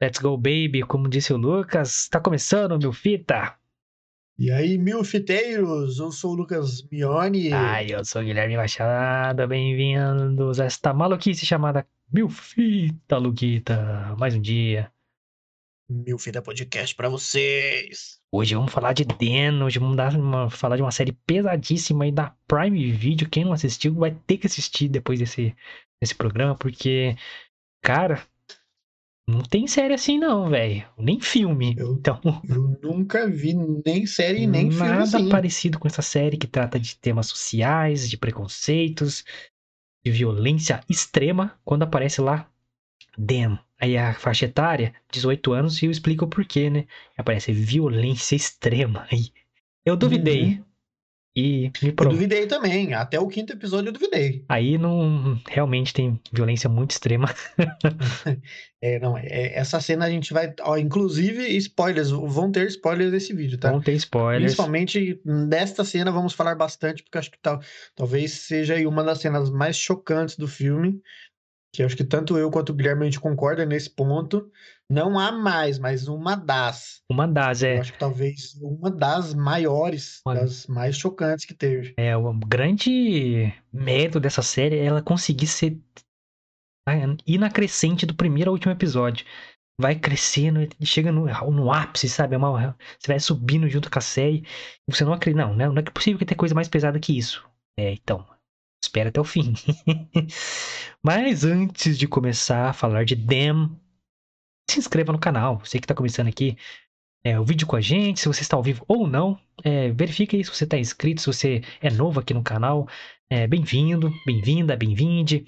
Let's go, baby, como disse o Lucas. Tá começando, meu fita. E aí, mil fiteiros, eu sou o Lucas Mione. Ai, eu sou o Guilherme Machado, bem-vindos a esta maluquice chamada Mil Fita, Luquita. Mais um dia. Mil Fita Podcast pra vocês. Hoje vamos falar de Den, hoje vamos uma, falar de uma série pesadíssima aí da Prime Video. Quem não assistiu vai ter que assistir depois desse, desse programa, porque, cara, não tem série assim, não, velho. Nem filme. Eu, então, eu nunca vi nem série nem filme nada assim. parecido com essa série que trata de temas sociais, de preconceitos, de violência extrema. Quando aparece lá, Damn. Aí a faixa etária, 18 anos, e eu explico o porquê, né? Aparece violência extrema. Aí eu duvidei. Uhum. E me Eu duvidei também. Até o quinto episódio eu duvidei. Aí não realmente tem violência muito extrema. É, não, é, essa cena a gente vai. Ó, inclusive, spoilers, vão ter spoilers desse vídeo, tá? Não tem spoilers. Principalmente nesta cena vamos falar bastante, porque acho que tal, talvez seja aí uma das cenas mais chocantes do filme. Que acho que tanto eu quanto o Guilherme a gente concorda nesse ponto. Não há mais, mas uma das. Uma das, Eu é. acho que talvez uma das maiores, Olha. das mais chocantes que teve. É, o grande mérito dessa série é ela conseguir ser ir na crescente do primeiro ao último episódio. Vai crescendo e chega no, no ápice, sabe? É uma- você vai subindo junto com a série. Você não acredita. Não, né? não é possível que tenha coisa mais pesada que isso. É, então. Espera até o fim. Mas antes de começar a falar de Them, se inscreva no canal. Você que está começando aqui é, o vídeo com a gente, se você está ao vivo ou não. É, verifique aí se você está inscrito, se você é novo aqui no canal. É, bem-vindo, bem-vinda, bem-vinde.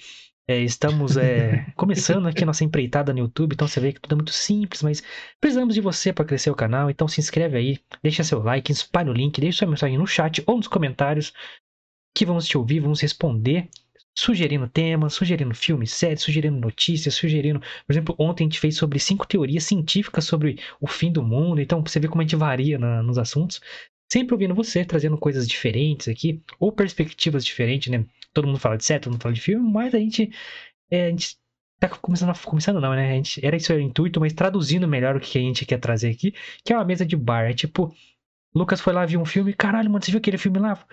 É, estamos é, começando aqui a nossa empreitada no YouTube, então você vê que tudo é muito simples, mas precisamos de você para crescer o canal, então se inscreve aí, deixa seu like, espalhe o link, deixa sua mensagem no chat ou nos comentários que vamos te ouvir, vamos responder, sugerindo temas, sugerindo filmes, séries, sugerindo notícias, sugerindo. Por exemplo, ontem a gente fez sobre cinco teorias científicas sobre o fim do mundo, então você vê como a gente varia na- nos assuntos. Sempre ouvindo você, trazendo coisas diferentes aqui, ou perspectivas diferentes, né? Todo mundo fala de série, todo mundo fala de filme, mas a gente, é, a gente tá começando, a, começando não, né? A gente, era isso o intuito, mas traduzindo melhor o que a gente quer trazer aqui, que é uma mesa de bar. É tipo, Lucas foi lá, viu um filme, caralho, mano, você viu aquele filme lá?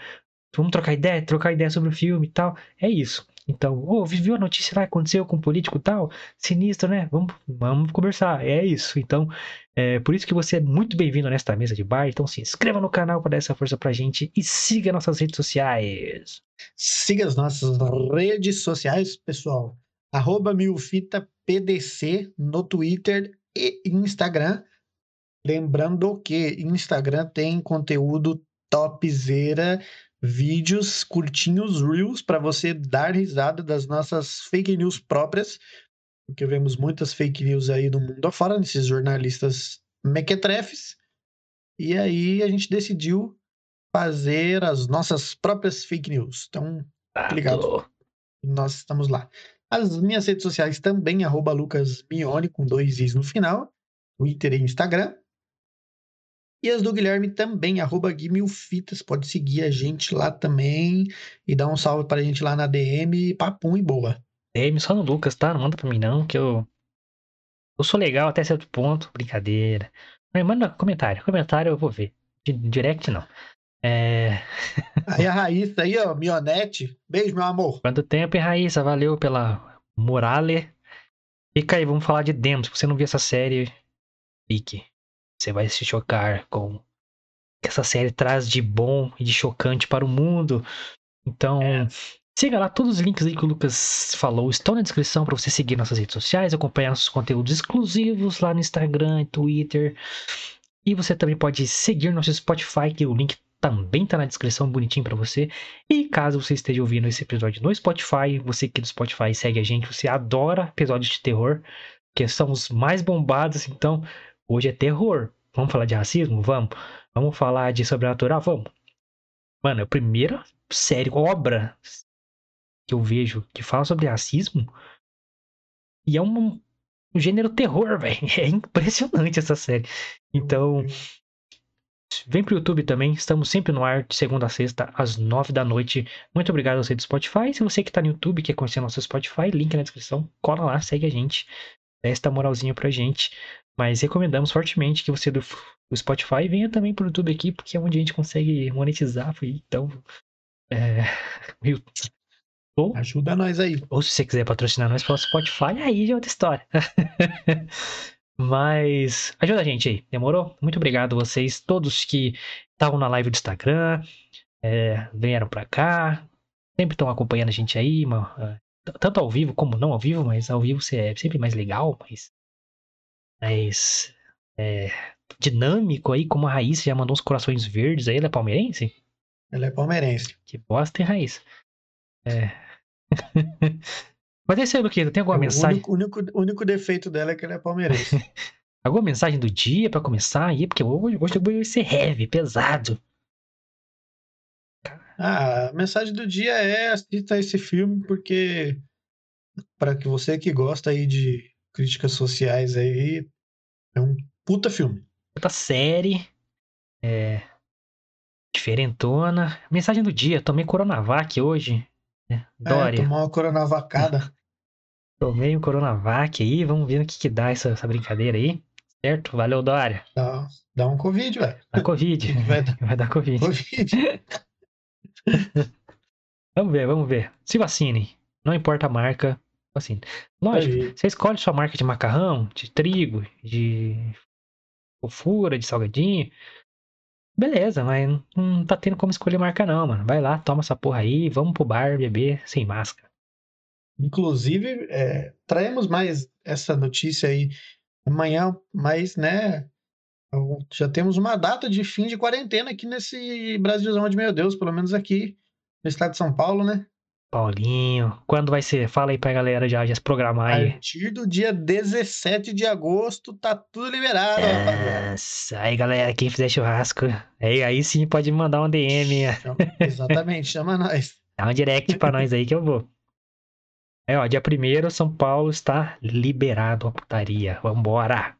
Vamos trocar ideia, trocar ideia sobre o filme e tal. É isso. Então, ô, viu a notícia lá, aconteceu com um político tal? Sinistro, né? Vamos, vamos conversar. É isso. Então, é por isso que você é muito bem-vindo nesta mesa de bar. Então, se inscreva no canal para dar essa força pra gente e siga nossas redes sociais. Siga as nossas redes sociais, pessoal. Arroba milfitapdc no Twitter e Instagram. Lembrando que Instagram tem conteúdo topzera, vídeos curtinhos, reels, para você dar risada das nossas fake news próprias, porque vemos muitas fake news aí do mundo afora, nesses jornalistas mequetrefes. E aí a gente decidiu fazer as nossas próprias fake news. Então, Obrigado. nós estamos lá. As minhas redes sociais também, arroba Lucas Mione, com dois is no final, Twitter e Instagram. E as do Guilherme também, arroba Guimilfitas, pode seguir a gente lá também e dar um salve pra gente lá na DM, papum e boa. DM só no Lucas, tá? Não manda pra mim não, que eu. Eu sou legal até certo ponto. Brincadeira. Mas manda comentário. Comentário eu vou ver. Di- Direct não. É. Aí a Raíssa aí, ó, Mionete, beijo, meu amor. Quanto tempo, hein, Raíssa? Valeu pela morale. Fica aí, vamos falar de Dem. Se você não viu essa série, fique. Você vai se chocar com o que essa série traz de bom e de chocante para o mundo. Então, É. siga lá. Todos os links aí que o Lucas falou estão na descrição para você seguir nossas redes sociais, acompanhar nossos conteúdos exclusivos lá no Instagram, Twitter. E você também pode seguir nosso Spotify, que o link também tá na descrição, bonitinho para você. E caso você esteja ouvindo esse episódio no Spotify, você que do Spotify segue a gente, você adora episódios de terror, que são os mais bombados, então hoje é terror. Vamos falar de racismo? Vamos. Vamos falar de sobrenatural? Vamos. Mano, é a primeira série, obra que eu vejo que fala sobre racismo. E é um, um gênero terror, velho. É impressionante essa série. Então, Vem pro YouTube também, estamos sempre no ar, de segunda a sexta, às nove da noite. Muito obrigado a você do Spotify. Se você que tá no YouTube quer conhecer nosso Spotify, link na descrição, cola lá, segue a gente. esta moralzinha pra gente. Mas recomendamos fortemente que você do, Spotify venha também pro YouTube aqui, porque é onde a gente consegue monetizar. Então, é, ou, Ajuda nós aí. Ou se você quiser patrocinar nós pelo Spotify, aí já é outra história. Mas ajuda a gente aí, demorou? Muito obrigado a vocês, todos que estavam na live do Instagram, é, vieram pra cá, sempre estão acompanhando a gente aí, uma, tanto ao vivo como não ao vivo, mas ao vivo é sempre mais legal, mais, mais é, dinâmico aí, como a Raíssa já mandou uns corações verdes aí, ela é palmeirense? Ela é palmeirense. Que bosta, hein, Raíssa? É. Mas esse aí, Luquito, tem alguma o mensagem? O único, único, único defeito dela é que ela é palmeirense. alguma mensagem do dia pra começar aí? Porque hoje, hoje vai ser heavy, pesado. Ah, a mensagem do dia é assista esse filme porque para que você que gosta aí de críticas sociais aí é um puta filme. Puta série. É diferentona. Mensagem do dia, tomei Coronavac hoje. É, Dória. É, tomou uma coronavacada. Tomei um Coronavac aí, vamos ver o que, que dá essa, essa brincadeira aí. Certo? Valeu, Dória. Dá, dá um Covid, velho. Dá Covid. Vai dar, vai dar Covid. COVID. vamos ver, vamos ver. Se vacine. Não importa a marca, vacine. Lógico, aí. você escolhe sua marca de macarrão, de trigo, de fofura, de salgadinho. Beleza, mas não tá tendo como escolher marca não, mano. Vai lá, toma essa porra aí, vamos pro bar beber sem máscara. Inclusive, é, traemos mais essa notícia aí amanhã, mas, né, já temos uma data de fim de quarentena aqui nesse Brasilzão de meu Deus, pelo menos aqui no estado de São Paulo, né? Paulinho, quando vai ser? Fala aí pra galera já, já se programar aí. A partir do dia 17 de agosto tá tudo liberado, Nossa, aí galera, quem fizer churrasco, aí, aí sim pode mandar um DM. exatamente, chama nós. Dá um direct pra nós aí que eu vou. É, ó, dia 1 São Paulo está liberado a putaria. Vambora.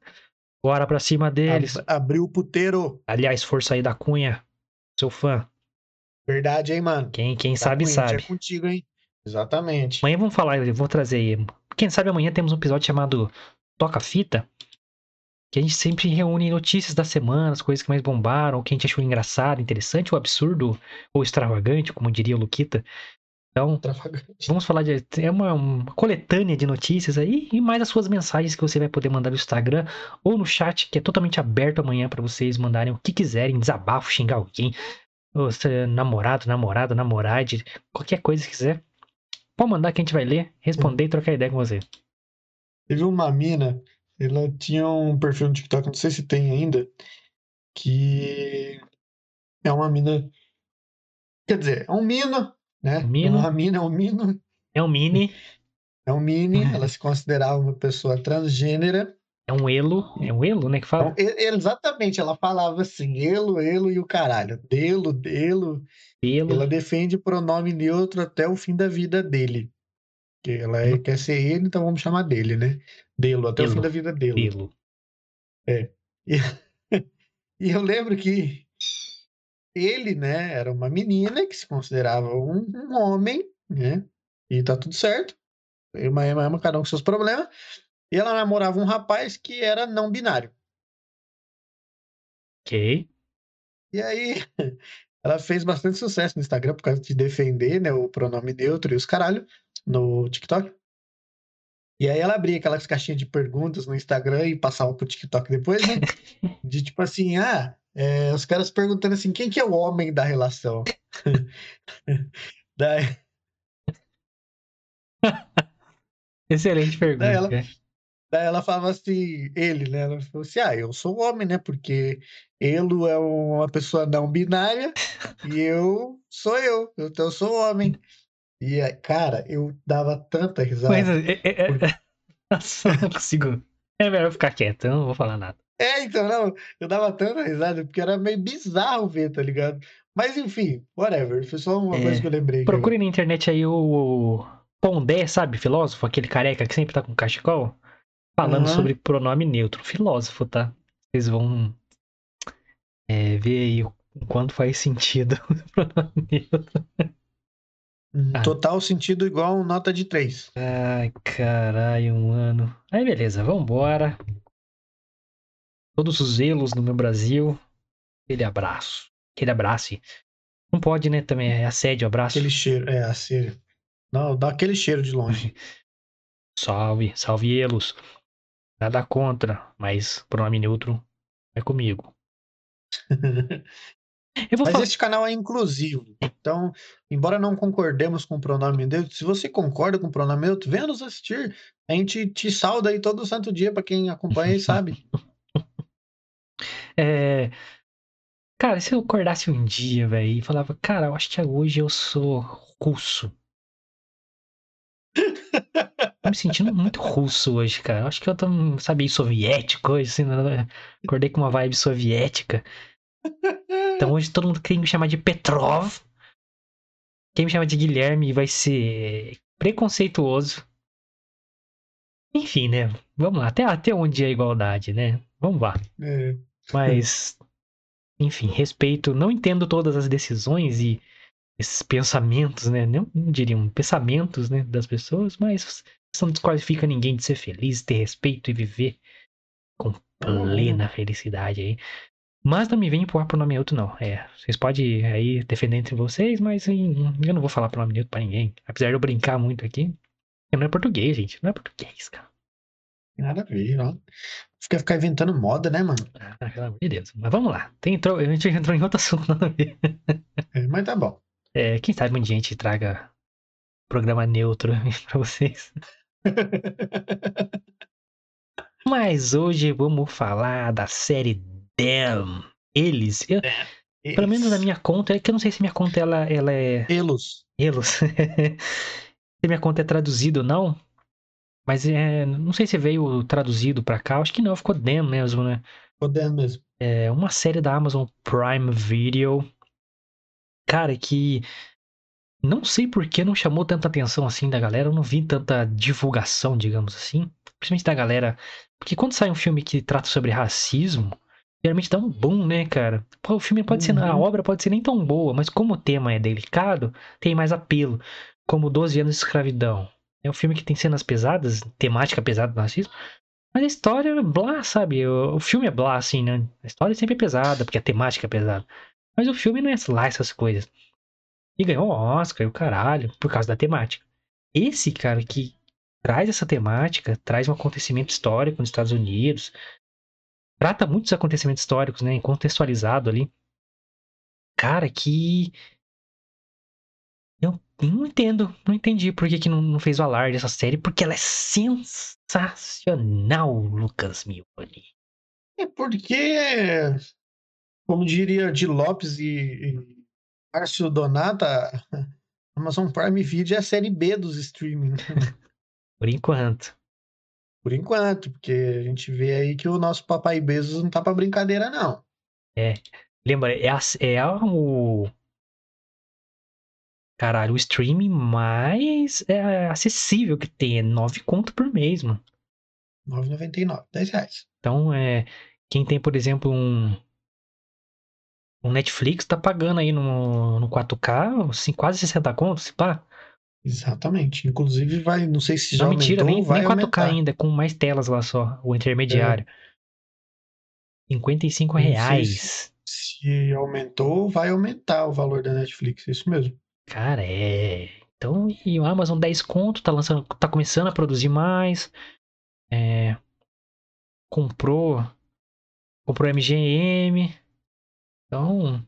Bora pra cima deles. Ab abriu o puteiro. Aliás, força aí da Cunha. Seu fã. Verdade, hein, mano? Quem, quem sabe, sabe. É contigo, hein? Exatamente. Amanhã vamos falar, eu vou trazer aí. Quem sabe amanhã temos um episódio chamado Toca Fita. Que a gente sempre reúne notícias da semana, as coisas que mais bombaram, o que a gente achou engraçado, interessante, ou absurdo, ou extravagante, como diria o Luquita. Então, vamos falar de. É uma, uma, coletânea de notícias aí e mais as suas mensagens que você vai poder mandar no Instagram ou no chat, que é totalmente aberto amanhã para vocês mandarem o que quiserem, desabafo, xingar alguém, ou se namorado, namorado, namorade, qualquer coisa que quiser, pode mandar que a gente vai ler, responder e trocar ideia com você. Teve uma mina, ela tinha um perfil no TikTok, não sei se tem ainda, que é uma mina. Quer dizer, é um mino, né? Um mino. É uma mina, é um mino. É um mini. É um mini, ela se considerava uma pessoa transgênera. É um elo, é um elo, né, que fala? Então, exatamente, ela falava assim, elo, elo e o caralho. Delo, delo. Delo. Ela defende pronome neutro até o fim da vida dele. Que ela é, quer ser ele, então vamos chamar dele, né? Delo, até Delo. o fim da vida dele. Delo. É. E, e eu lembro que ele, né, era uma menina que se considerava um, um homem, né? E tá tudo certo. Uma, uma, cada um com seus problemas. E ela namorava um rapaz que era não binário. Ok. E aí, ela fez bastante sucesso no Instagram por causa de defender né, o pronome neutro e os caralho no TikTok. E aí ela abria aquelas caixinhas de perguntas no Instagram e passava pro TikTok depois, né? De tipo assim, ah, é, os caras perguntando assim, quem que é o homem da relação? Daí... Excelente pergunta. Daí ela, Daí ela falava assim, ele, né? Ela falou assim: ah, eu sou homem, né? Porque ele é uma pessoa não binária e eu sou eu, então eu sou homem. E, cara, eu dava tanta risada. Mas, é, é, é... Nossa, não consigo. É melhor ficar quieto, eu não vou falar nada. É, então, não, eu dava tanta risada, porque era meio bizarro ver, tá ligado? Mas enfim, whatever. Foi só uma é, coisa que eu lembrei. Procure na internet aí o Pondé, sabe? Filósofo, aquele careca que sempre tá com cachecol falando uhum. sobre pronome neutro. Filósofo, tá? Vocês vão é, ver aí o quanto faz sentido o pronome neutro. Ah. Total sentido igual nota de 3. Ai, caralho, mano. Aí, beleza, vambora. Todos os elos no meu Brasil. Aquele abraço. Aquele abraço. Não pode, né? Também é assédio, abraço. Aquele cheiro, é, assédio. Não, dá aquele cheiro de longe. salve, salve elos. Nada contra, mas pronome neutro é comigo. Mas falar... esse canal é inclusivo. Então, embora não concordemos com o pronome neutro, se você concorda com o pronome neutro, venha nos assistir. A gente te salda aí todo santo dia para quem acompanha e sabe. É... Cara, se eu acordasse um dia, velho, e falava, cara, eu acho que hoje eu sou russo. Tô me sentindo muito russo hoje, cara. Acho que eu tô, sabe, soviético hoje, assim, né? acordei com uma vibe soviética. Então hoje todo mundo quer me chamar de Petrov. Quem me chama de Guilherme vai ser preconceituoso. Enfim, né? Vamos lá. Até, até onde é a igualdade, né? Vamos lá. É. Mas, enfim, respeito. Não entendo todas as decisões e esses pensamentos, né? Não, não diriam pensamentos, né? Das pessoas, mas isso não desqualifica ninguém de ser feliz, ter respeito e viver com plena felicidade aí. Mas não me vem empurrar pro nome neutro, não. É, vocês podem aí defender entre vocês, mas eu não vou falar pro nome neutro pra ninguém. Apesar de eu brincar muito aqui. Não é português, gente. Não é português, cara. Nada a ver, ó. Fica ficar inventando moda, né, mano? Ah, pelo amor de Deus. Mas vamos lá. Tem, entrou, a gente entrou em outro assunto, nada a ver. É, mas tá bom. É, quem sabe um dia a gente traga programa neutro pra vocês. mas hoje vamos falar da série Damn. Eles. Eu, Eles. Pelo menos na minha conta, é que eu não sei se minha conta ela, ela é. Elos. Elos. se minha conta é traduzida ou não. Mas é, não sei se veio traduzido pra cá. Acho que não, ficou Damn mesmo, né? Ficou Damn mesmo. É uma série da Amazon Prime Video. Cara, que. Não sei por que não chamou tanta atenção assim da galera. Eu não vi tanta divulgação, digamos assim. Principalmente da galera. Porque quando sai um filme que trata sobre racismo geralmente dá um boom, né, cara? Pô, o filme pode uhum. ser, a uhum. obra pode ser nem tão boa, mas como o tema é delicado, tem mais apelo. Como 12 anos de escravidão. É um filme que tem cenas pesadas, temática pesada do racismo, mas a história é blá, sabe? O, o filme é blá, assim, né? A história sempre é pesada, porque a temática é pesada. Mas o filme não é lá essas coisas. E ganhou Oscar e o caralho, por causa da temática. Esse cara que traz essa temática, traz um acontecimento histórico nos Estados Unidos, trata muitos acontecimentos históricos, né? Contextualizado ali. Cara, que. Eu não entendo, não entendi por que, que não, não fez o alarde dessa série, porque ela é sensacional, Lucas Mioli. É porque, como diria de Lopes e, e Márcio Donata, Amazon Prime Video é a série B dos streaming. por enquanto. Por enquanto, porque a gente vê aí que o nosso papai Bezos não tá pra brincadeira, não. É. Lembra, é, a, é a, o. Caralho, o streaming mais é, acessível que tem. É 9 conto por mês, mano. 9,99. 10 reais. Então, é. Quem tem, por exemplo, um. Um Netflix tá pagando aí no, no 4K, assim, quase 60 contos, se pá. Exatamente. Inclusive, vai, não sei se já não, aumentou, mentira, nem, vai nem 4K aumentar. ainda, com mais telas lá só, o intermediário. É. 55 reais. Se, se aumentou, vai aumentar o valor da Netflix, é isso mesmo. Cara, é. Então, e o Amazon 10 conto, tá lançando, tá começando a produzir mais. É, comprou comprou MGM. Então,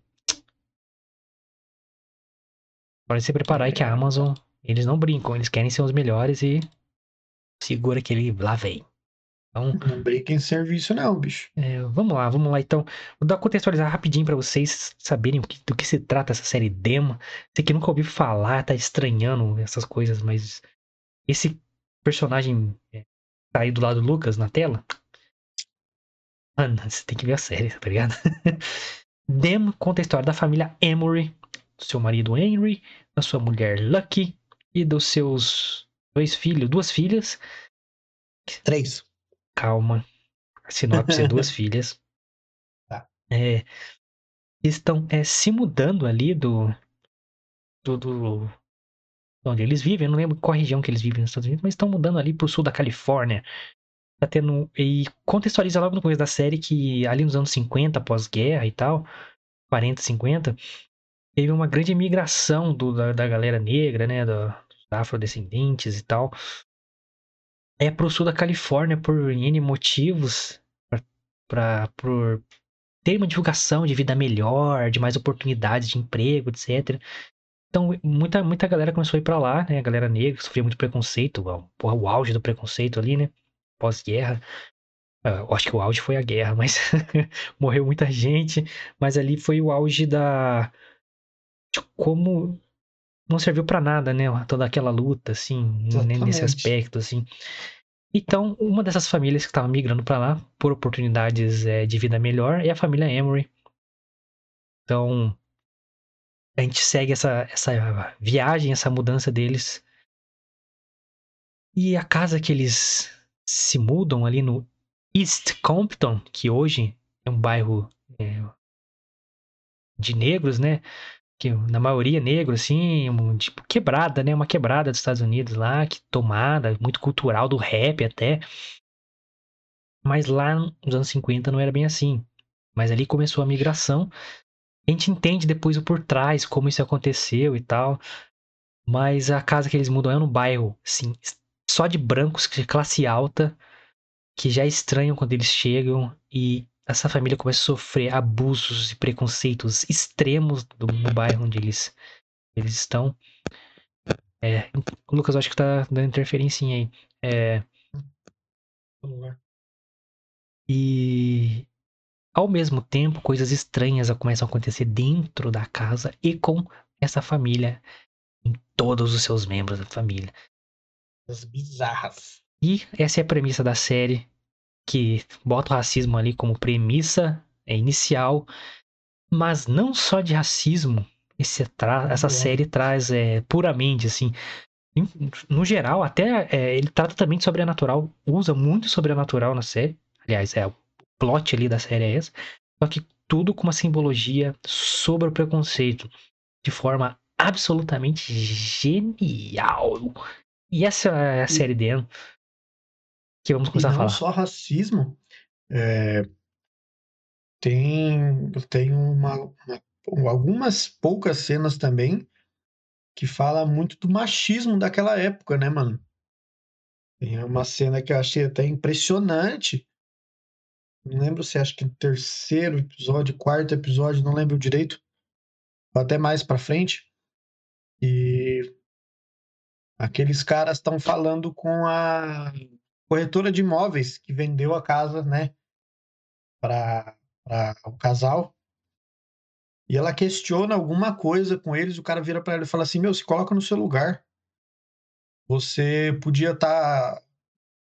pode se preparar aí que a Amazon eles não brincam, eles querem ser os melhores e segura que ele lá vem. Então, não brinca em serviço não, bicho. É, vamos lá, vamos lá. Então, vou dar contextualizar rapidinho para vocês saberem do que, se trata essa série Demo. Você que nunca ouviu falar, tá estranhando essas coisas, mas esse personagem é, tá aí do lado do Lucas na tela. Mano, você tem que ver a série, tá ligado? Demo conta a história da família Emory, do seu marido Henry, da sua mulher Lucky e dos seus dois filhos, duas filhas. Três. Calma. A sinopse é duas filhas. Tá. É, estão é, se mudando ali do, do, do, onde eles vivem. Eu não lembro qual região que eles vivem nos Estados Unidos, mas estão mudando ali pro sul da Califórnia. Tá tendo. E contextualiza logo no começo da série que ali nos anos 50, pós-guerra e tal, 40, 50, teve uma grande migração do, da, da galera negra, né? dos afrodescendentes e tal. É pro sul da Califórnia por N motivos. Pra, por ter uma divulgação de vida melhor, de mais oportunidades de emprego, etc. Então, muita, muita galera começou a ir pra lá, né? A galera negra sofria muito preconceito, porra, o auge do preconceito ali, né? Pós-guerra. Eu acho que o auge foi a guerra, mas morreu muita gente. Mas ali foi o auge da. De como não serviu para nada, né? Toda aquela luta, assim, Exatamente. nesse aspecto, assim. Então, uma dessas famílias que estava migrando para lá por oportunidades é, de vida melhor é a família Emory. Então, a gente segue essa, essa viagem, essa mudança deles. E a casa que eles se mudam ali no East Compton, que hoje é um bairro é, de negros, né? Que na maioria negro, assim, um, tipo quebrada, né? Uma quebrada dos Estados Unidos lá, que tomada, muito cultural do rap até. Mas lá nos anos 50 não era bem assim. Mas ali começou a migração a gente entende depois o por trás, como isso aconteceu e tal. Mas a casa que eles mudam é no bairro, assim, só de brancos de classe alta, que já estranham quando eles chegam e essa família começa a sofrer abusos e preconceitos extremos do, bairro onde eles, eles estão. É, Lucas, acho que tá dando interferência aí. É, e ao mesmo tempo, coisas estranhas começam a acontecer dentro da casa e com essa família, em todos os seus membros da família. As bizarras. E essa é a premissa da série, que bota o racismo ali como premissa é, inicial, mas não só de racismo, esse tra essa série traz é, puramente assim. No geral, até é, ele trata também de sobrenatural, usa muito sobrenatural na série. Aliás, é plot ali da série é essa. Só que tudo com uma simbologia sobre o preconceito. De forma absolutamente genial. E essa é a série dele que vamos começar a falar. Não só racismo. É, tem tem uma, uma, algumas poucas cenas também que fala muito do machismo daquela época, né, mano? Tem uma cena que eu achei até impressionante, não lembro se acho que no terceiro episódio, quarto episódio, não lembro direito. Até mais pra frente. E aqueles caras estão falando com a corretora de imóveis que vendeu a casa, né, para o casal. E ela questiona alguma coisa com eles, o cara vira para ela e fala assim: "Meu, se coloca no seu lugar. Você podia estar tá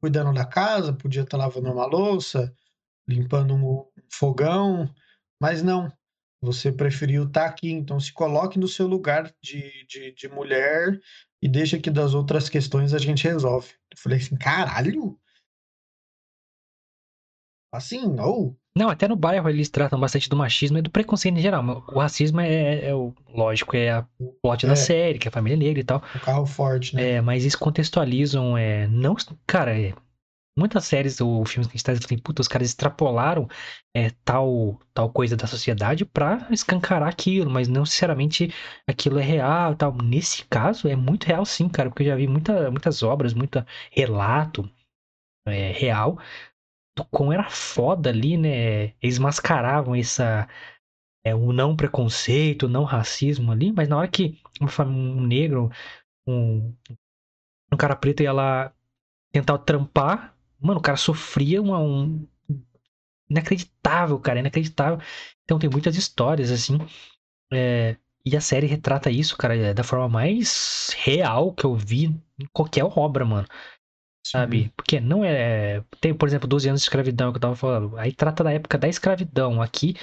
cuidando da casa, podia estar tá lavando uma louça, limpando um fogão, mas não, você preferiu estar tá aqui, então se coloque no seu lugar de, de, de mulher e deixa que das outras questões a gente resolve. Eu falei assim, caralho? Assim, ou... Oh. Não, até no bairro eles tratam bastante do machismo e do preconceito em geral. O racismo é, é o lógico, é a plot é. da série, que é a família negra e tal. O carro forte, né? É, mas eles contextualizam, é, não, cara, é, muitas séries ou filmes que a gente tá dizendo, puta, os caras extrapolaram é, tal, tal coisa da sociedade pra escancarar aquilo, mas não necessariamente aquilo é real tal. Nesse caso, é muito real sim, cara, porque eu já vi muita, muitas obras, muito relato é, real do como era foda ali, né? Eles mascaravam essa. É, o não preconceito, o não racismo ali, mas na hora que um negro, um, um cara preto ia lá tentar trampar Mano, o cara sofria uma, um. Inacreditável, cara, inacreditável. Então tem muitas histórias, assim. É, e a série retrata isso, cara, é da forma mais real que eu vi em qualquer obra, mano. Sabe? Sim. Porque não é. Tem, por exemplo, 12 anos de escravidão que eu tava falando. Aí trata da época da escravidão. Aqui,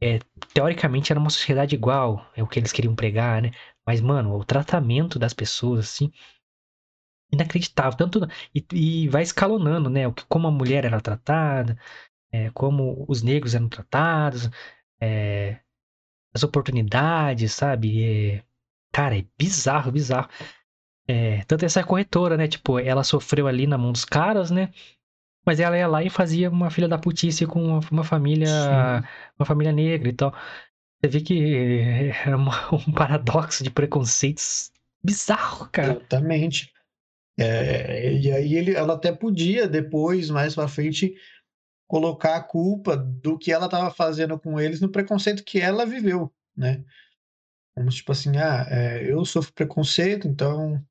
é, teoricamente, era uma sociedade igual. É o que eles queriam pregar, né? Mas, mano, o tratamento das pessoas, assim, inacreditável. Tanto, e, e vai escalonando, né? Como a mulher era tratada, é, como os negros eram tratados, é, as oportunidades, sabe? É, cara, é bizarro, bizarro. É, tanto essa corretora, né? Tipo, ela sofreu ali na mão dos caras, né? Mas ela ia lá e fazia uma filha da putice com uma, uma família. Sim. Uma família negra e tal. Você vê que era uma- um paradoxo de preconceitos bizarro, cara. Exatamente. É, e aí ele, ela até podia depois, mais pra frente, colocar a culpa do que ela estava fazendo com eles no preconceito que ela viveu, né? Como tipo assim, ah, é, eu sofro preconceito, então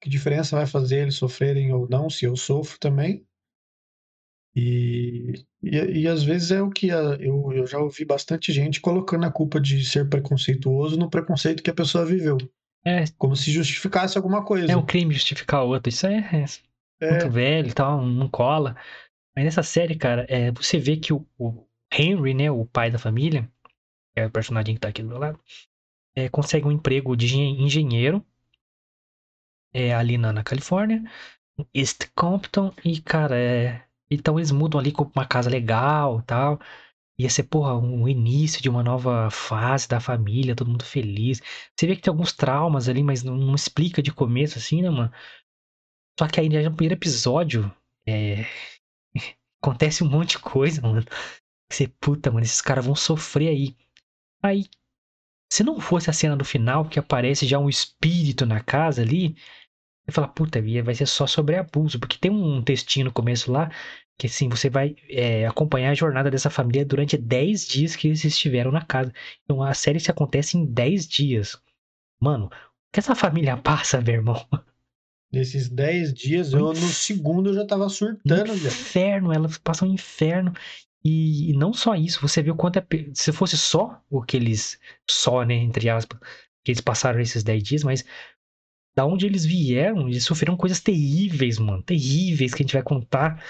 que diferença vai fazer eles sofrerem ou não, se eu sofro também? E, e, e às vezes é o que a- eu, eu já ouvi bastante gente colocando a culpa de ser preconceituoso no preconceito que a pessoa viveu, É, como se justificasse alguma coisa. é um crime justificar o outro. Isso é, é É, muito velho e tal, não cola. Mas nessa série, cara, é, você vê que o, o Henry, né, o pai da família, que é o personagem que tá aqui do meu lado, é, consegue um emprego de engen- engenheiro é, ali na, na Califórnia, East Compton, e, cara, é, então eles mudam ali com uma casa legal e tal. Ia ser, porra, um início de uma nova fase da família, todo mundo feliz. Você vê que tem alguns traumas ali, mas não, não explica de começo, assim, né, mano? Só que aí já no primeiro episódio, é, acontece um monte de coisa, mano. Você, puta, mano, esses caras vão sofrer aí. Aí, se não fosse a cena do final, que aparece já um espírito na casa ali, você fala, puta, vai ser só sobre abuso. Porque tem um textinho no começo lá, que assim, você vai é, acompanhar a jornada dessa família durante 10 dias que eles estiveram na casa. Então a série se acontece em 10 dias. Mano, o que essa família passa, meu irmão? nesses 10 dias, eu no segundo eu já tava surtando, inferno, elas passam um inferno. E, e não só isso, você viu quanto é. Se fosse só o que eles. Só, né, entre aspas, que eles passaram esses 10 dias, mas da onde eles vieram, eles sofreram coisas terríveis, mano. Terríveis que a gente vai contar.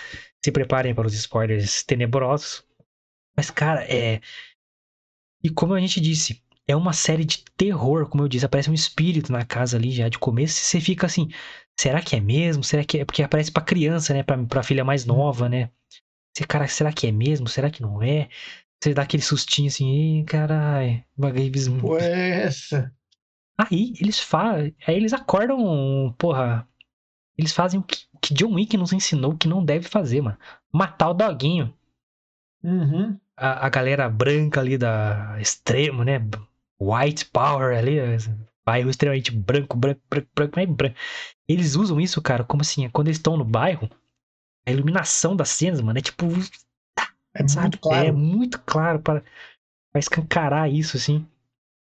Se preparem para os spoilers tenebrosos. Mas, cara, é. E como a gente disse, é uma série de terror, como eu disse, aparece um espírito na casa ali já de começo, e você fica assim, será que é mesmo? Será que é? Porque aparece pra criança, né? Pra, pra filha mais nova, né? Você, cara, será que é mesmo? Será que não é? Você dá aquele sustinho assim, ih, caralho, bagulho. Pô, é essa. Aí eles fazem. Aí eles acordam, porra. Eles fazem o que, o que John Wick nos ensinou que não deve fazer, mano. Matar o doguinho. Uhum. A, a galera branca ali da extremo, né? White Power ali, bairro extremamente branco, branco, branco, branco, branco. Eles usam isso, cara, como assim, quando eles estão no bairro, a iluminação das cenas, mano, é tipo, É sabe? muito claro. É muito claro para pra escancarar isso, assim.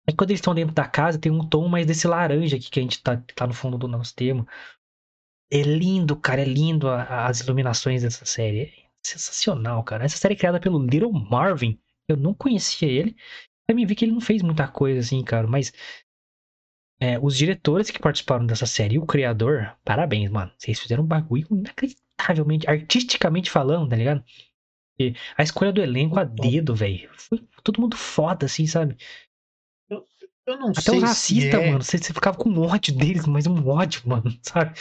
Aí quando eles estão dentro da casa, tem um tom mais desse laranja aqui que a gente tá, tá no fundo do nosso termo. É lindo, cara, é lindo a- a- as iluminações dessa série. É sensacional, cara. Essa série é criada pelo Little Marvin. Eu não conhecia ele. Também vi que ele não fez muita coisa assim, cara, mas é, os diretores que participaram dessa série e o criador, parabéns, mano. Vocês fizeram um bagulho inacreditavelmente, artisticamente falando, tá ligado? E a escolha do elenco a dedo, velho. Foi todo mundo foda, assim, sabe? Eu não Até sei os racistas, é... mano. Você, você ficava com ódio deles, mas um ódio, mano, sabe?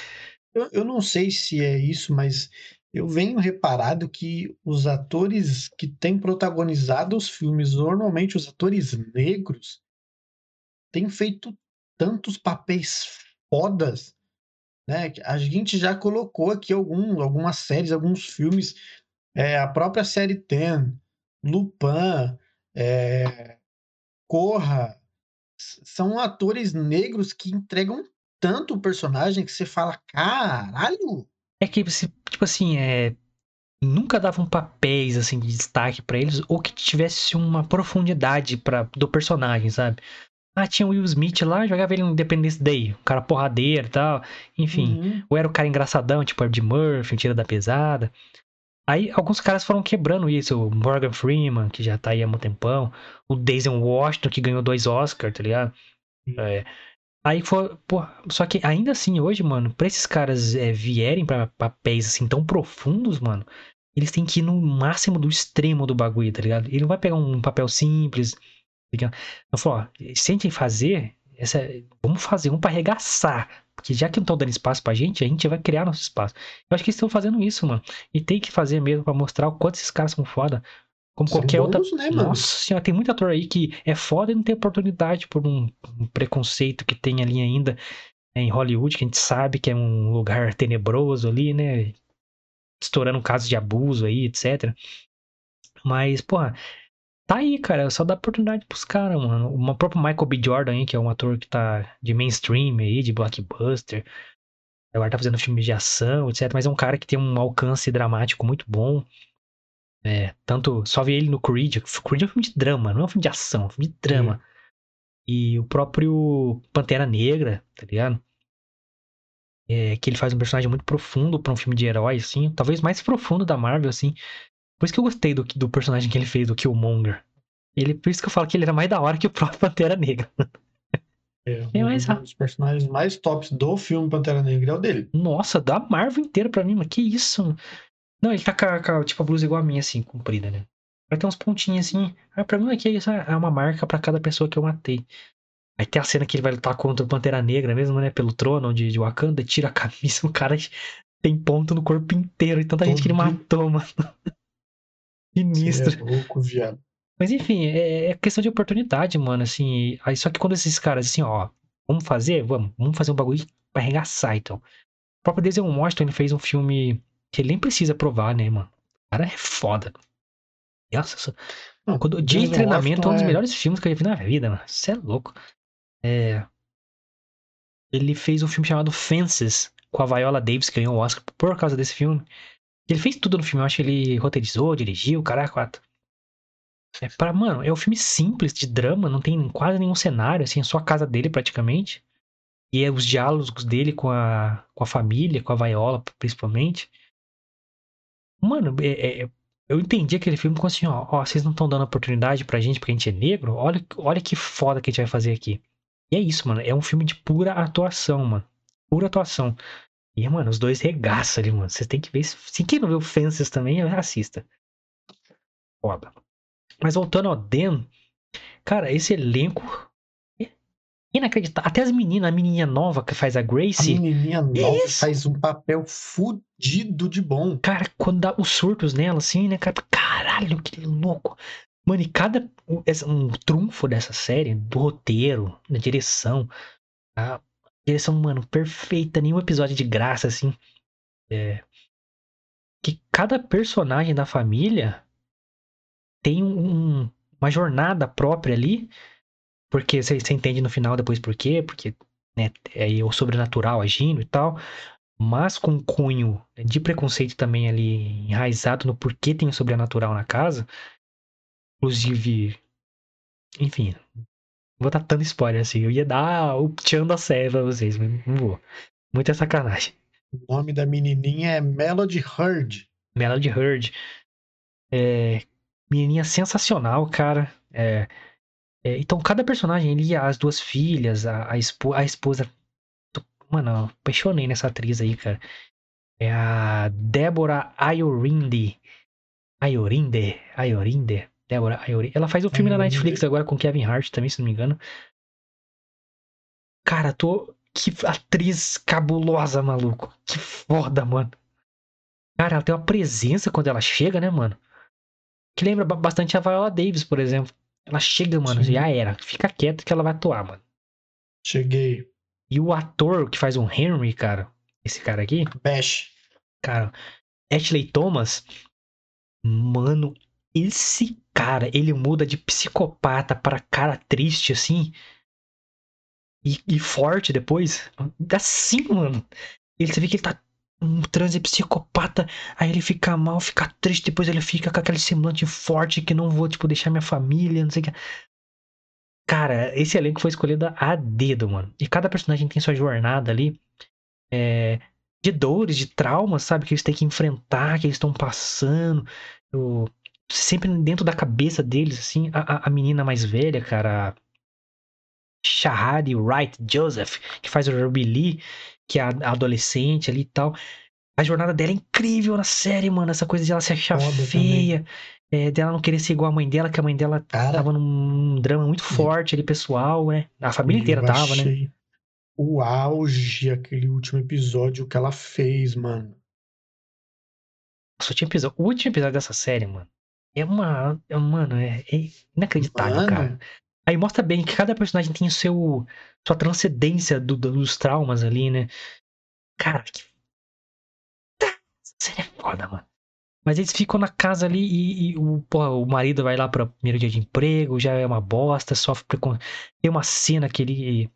Eu, eu não sei se é isso, mas eu venho reparado que os atores que têm protagonizado os filmes, normalmente os atores negros, têm feito tantos papéis fodas, né? A gente já colocou aqui algum, algumas séries, alguns filmes, é, a própria série Ten, Lupin, é, Corra, são atores negros que entregam tanto o personagem que você fala, caralho! É que, tipo assim, é. Nunca davam papéis, assim, de destaque pra eles, ou que tivesse uma profundidade pra, do personagem, sabe? Ah, tinha o Will Smith lá, jogava ele no Independence Day, um cara porradeiro e tal. Enfim, Uhum. ou era o cara engraçadão, tipo Ed Murphy, um tira da pesada. Aí alguns caras foram quebrando isso. O Morgan Freeman, que já tá aí há muito tempão. O Denzel Washington, que ganhou dois Oscars, tá ligado? É. Aí foi, pô, só que ainda assim, hoje, mano, pra esses caras é, vierem pra papéis assim tão profundos, mano, eles têm que ir no máximo do extremo do bagulho, tá ligado? Ele não vai pegar um papel simples. Tá ligado? Eu falo, ó, se a gente fazer, essa, vamos fazer um pra arregaçar. Porque já que não estão dando espaço pra gente, a gente vai criar nosso espaço. Eu acho que eles estão fazendo isso, mano. E tem que fazer mesmo pra mostrar o quanto esses caras são foda. Como São qualquer outra. bons, né, mano? Nossa senhora, tem muito ator aí que é foda e não tem oportunidade por um, um preconceito que tem ali ainda. né, em Hollywood, que a gente sabe que é um lugar tenebroso ali, né? Estourando casos de abuso aí, etc. Mas, porra, tá aí, cara. Só dá oportunidade pros caras, mano. O próprio Michael B. Jordan aí, que é um ator que tá de mainstream aí, de blockbuster. Agora tá fazendo filmes de ação, etc. Mas é um cara que tem um alcance dramático muito bom. É, tanto. Só vi ele no Creed. Creed é um filme de drama, não é um filme de ação, é um filme de drama. Sim. E o próprio Pantera Negra, tá ligado? É, que ele faz um personagem muito profundo para um filme de herói, assim. Talvez mais profundo da Marvel, assim. Por isso que eu gostei do, do personagem que ele fez, do Killmonger. Ele, por isso que eu falo que ele era mais da hora que o próprio Pantera Negra. É, é mais... um dos personagens mais tops do filme Pantera Negra é o dele. Nossa, da Marvel inteira pra mim, mas que isso? Não, ele tá com a, tipo, a blusa igual a minha, assim, comprida, né? Vai ter uns pontinhos assim. Ah, pra mim aqui isso é uma marca para cada pessoa que eu matei. Aí tem a cena que ele vai lutar contra o Pantera Negra mesmo, né? Pelo trono de, de Wakanda, tira a camisa, o cara tem ponto no corpo inteiro. E tanta Todo gente que ele matou, mano. Sinistro. É louco, viado. Mas enfim, é, é, questão de oportunidade, mano, assim. Aí, só que quando esses caras, assim, ó, vamos fazer? Vamos, vamos fazer um bagulho pra arregaçar, então. O próprio Denzel Washington, ele fez um filme que ele nem precisa provar, né, mano? O cara é foda. Nossa, não, quando, o Dia de Treinamento é um dos é melhores filmes que eu já vi na vida, mano. Isso é louco. É... Ele fez um filme chamado Fences, com a Viola Davis, que ganhou o Oscar por causa desse filme. Ele fez tudo no filme, eu acho que ele roteirizou, dirigiu, caraca, quatro. É pra, mano, é um filme simples de drama, não tem quase nenhum cenário, assim, é só a casa dele praticamente. E é os diálogos dele com a, com a família, com a Viola, principalmente. Mano, é, é, eu entendi aquele filme como assim, ó, ó vocês não estão dando oportunidade pra gente porque a gente é negro? Olha, olha que foda que a gente vai fazer aqui. E é isso, mano. É um filme de pura atuação, mano. Pura atuação. E, mano, os dois regaçam ali, mano. Vocês têm que ver. Se quem não viu Fences também, assista. Foda. Mas voltando ao Den, cara, esse elenco inacreditável. Até as meninas, a menininha nova que faz a Grace. A menininha nova isso. faz um papel fudido de bom. Cara, quando dá os surtos nela, assim, né, cara? Caralho, que louco. Mano, e cada. Um trunfo dessa série, do roteiro, da direção. A direção, mano, perfeita. Nenhum episódio de graça, assim. É. Que cada personagem da família tem um, uma jornada própria ali porque você, você entende no final depois por quê, porque né, é o sobrenatural agindo e tal, mas com um cunho de preconceito também ali enraizado no porquê tem o sobrenatural na casa. Inclusive, enfim, vou dar tanto spoiler assim. Eu ia dar o tchan da série pra vocês, mas não vou. Muita sacanagem. O nome da menininha é Melody Hurd. Melody Hurd. É, menininha sensacional, cara. É, é, então, cada personagem ali, as duas filhas, a, a, espo, a esposa. Mano, apaixonei nessa atriz aí, cara. É a Débora Ayorinde. Ayorinde? Ayorinde? Débora Ayorinde. Ela faz o um filme na Netflix agora com Kevin Hart também, se não me engano. Cara, tô. Que atriz cabulosa, maluco. Que foda, mano. Cara, ela tem uma presença quando ela chega, né, mano? Que lembra bastante a Viola Davis, por exemplo. Ela chega, mano, Sim. já era. Fica quieto que ela vai atuar, mano. Cheguei. E o ator que faz o Henry, cara, esse cara aqui. Bash. Cara, Ashley Thomas. Mano, esse cara, ele muda de psicopata para cara triste, assim. E, e forte depois. Assim, mano. Ele, você vê que ele tá um transe psicopata, aí ele fica mal, fica triste, depois ele fica com aquele semblante forte que não vou, tipo, deixar minha família, não sei o que. Cara, esse elenco foi escolhido a dedo, mano. E cada personagem tem sua jornada ali. É, de dores, de traumas, sabe? Que eles têm que enfrentar, que eles estão passando. Eu, sempre dentro da cabeça deles, assim. A, a menina mais velha, cara. Shahadi Wright Joseph, que faz o Ruby Lee, que é a adolescente ali e tal. A jornada dela é incrível na série, mano. Essa coisa de ela se achar Foda feia, é, dela não querer ser igual a mãe dela, que a mãe dela Cara, tava num drama muito forte ali, pessoal, né? A família inteira tava, né? O auge, aquele último episódio que ela fez, mano. Nossa, o, episódio, o último episódio dessa série, mano, é uma. É, mano, é, é inacreditável, mano, cara. Aí mostra bem que cada personagem tem o seu sua transcendência do, dos traumas ali, né? Cara, que. Essa série é foda, mano. Mas eles ficam na casa ali e, e o, porra, o marido vai lá para primeiro dia de emprego, já é uma bosta, sofre preconceito. Tem uma cena que ele.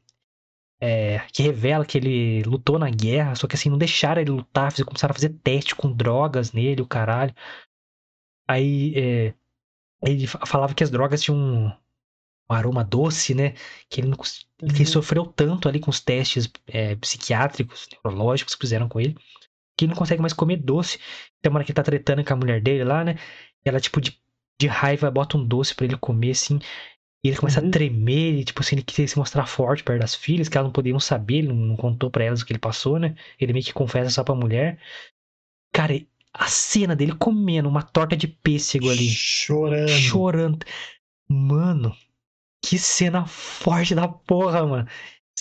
É, que revela que ele lutou na guerra, só que assim, não deixaram ele lutar, começaram a fazer teste com drogas nele, o caralho. Aí é, ele falava que as drogas tinham um, um aroma doce, né? Que ele, não, uhum. ele sofreu tanto ali com os testes é, psiquiátricos, neurológicos que fizeram com ele, que ele não consegue mais comer doce. Tem uma hora que ele tá tretando com a mulher dele lá, né? Ela, tipo, de, de raiva, bota um doce para ele comer, assim. E ele começa uhum. a tremer, e, tipo assim, ele queria se mostrar forte perto das filhas, que elas não podiam saber, ele não contou para elas o que ele passou, né? Ele meio que confessa só pra mulher. Cara, a cena dele comendo uma torta de pêssego ali. Chorando. Chorando. Mano, que cena forte da porra, mano.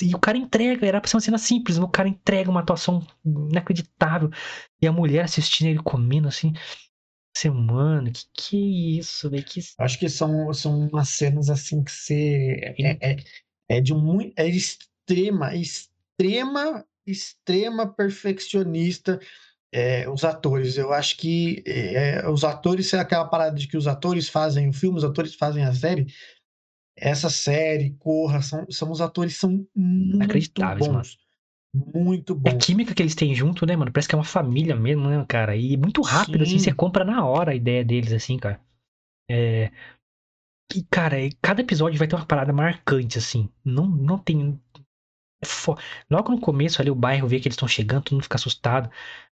E o cara entrega, era pra ser uma cena simples, mas o cara entrega uma atuação inacreditável. E a mulher assistindo ele comendo assim. Você, mano, que que é isso, velho? Que... Acho que são, são umas cenas assim que você. É, é, é de muito. É extrema, extrema, extrema perfeccionista. É, os atores, eu acho que é, os atores, é aquela parada de que os atores fazem o filme, os atores fazem a série, essa série, Corra, são, são os atores são muito bons. Mano. Muito bom. É a química que eles têm junto, né, mano? Parece que é uma família mesmo, né, cara? E muito rápido, Sim. assim, você compra na hora a ideia deles, assim, cara. É... E, cara, cada episódio vai ter uma parada marcante, assim. Não, não tem. É Logo no começo ali, o bairro vê que eles estão chegando, todo mundo fica assustado.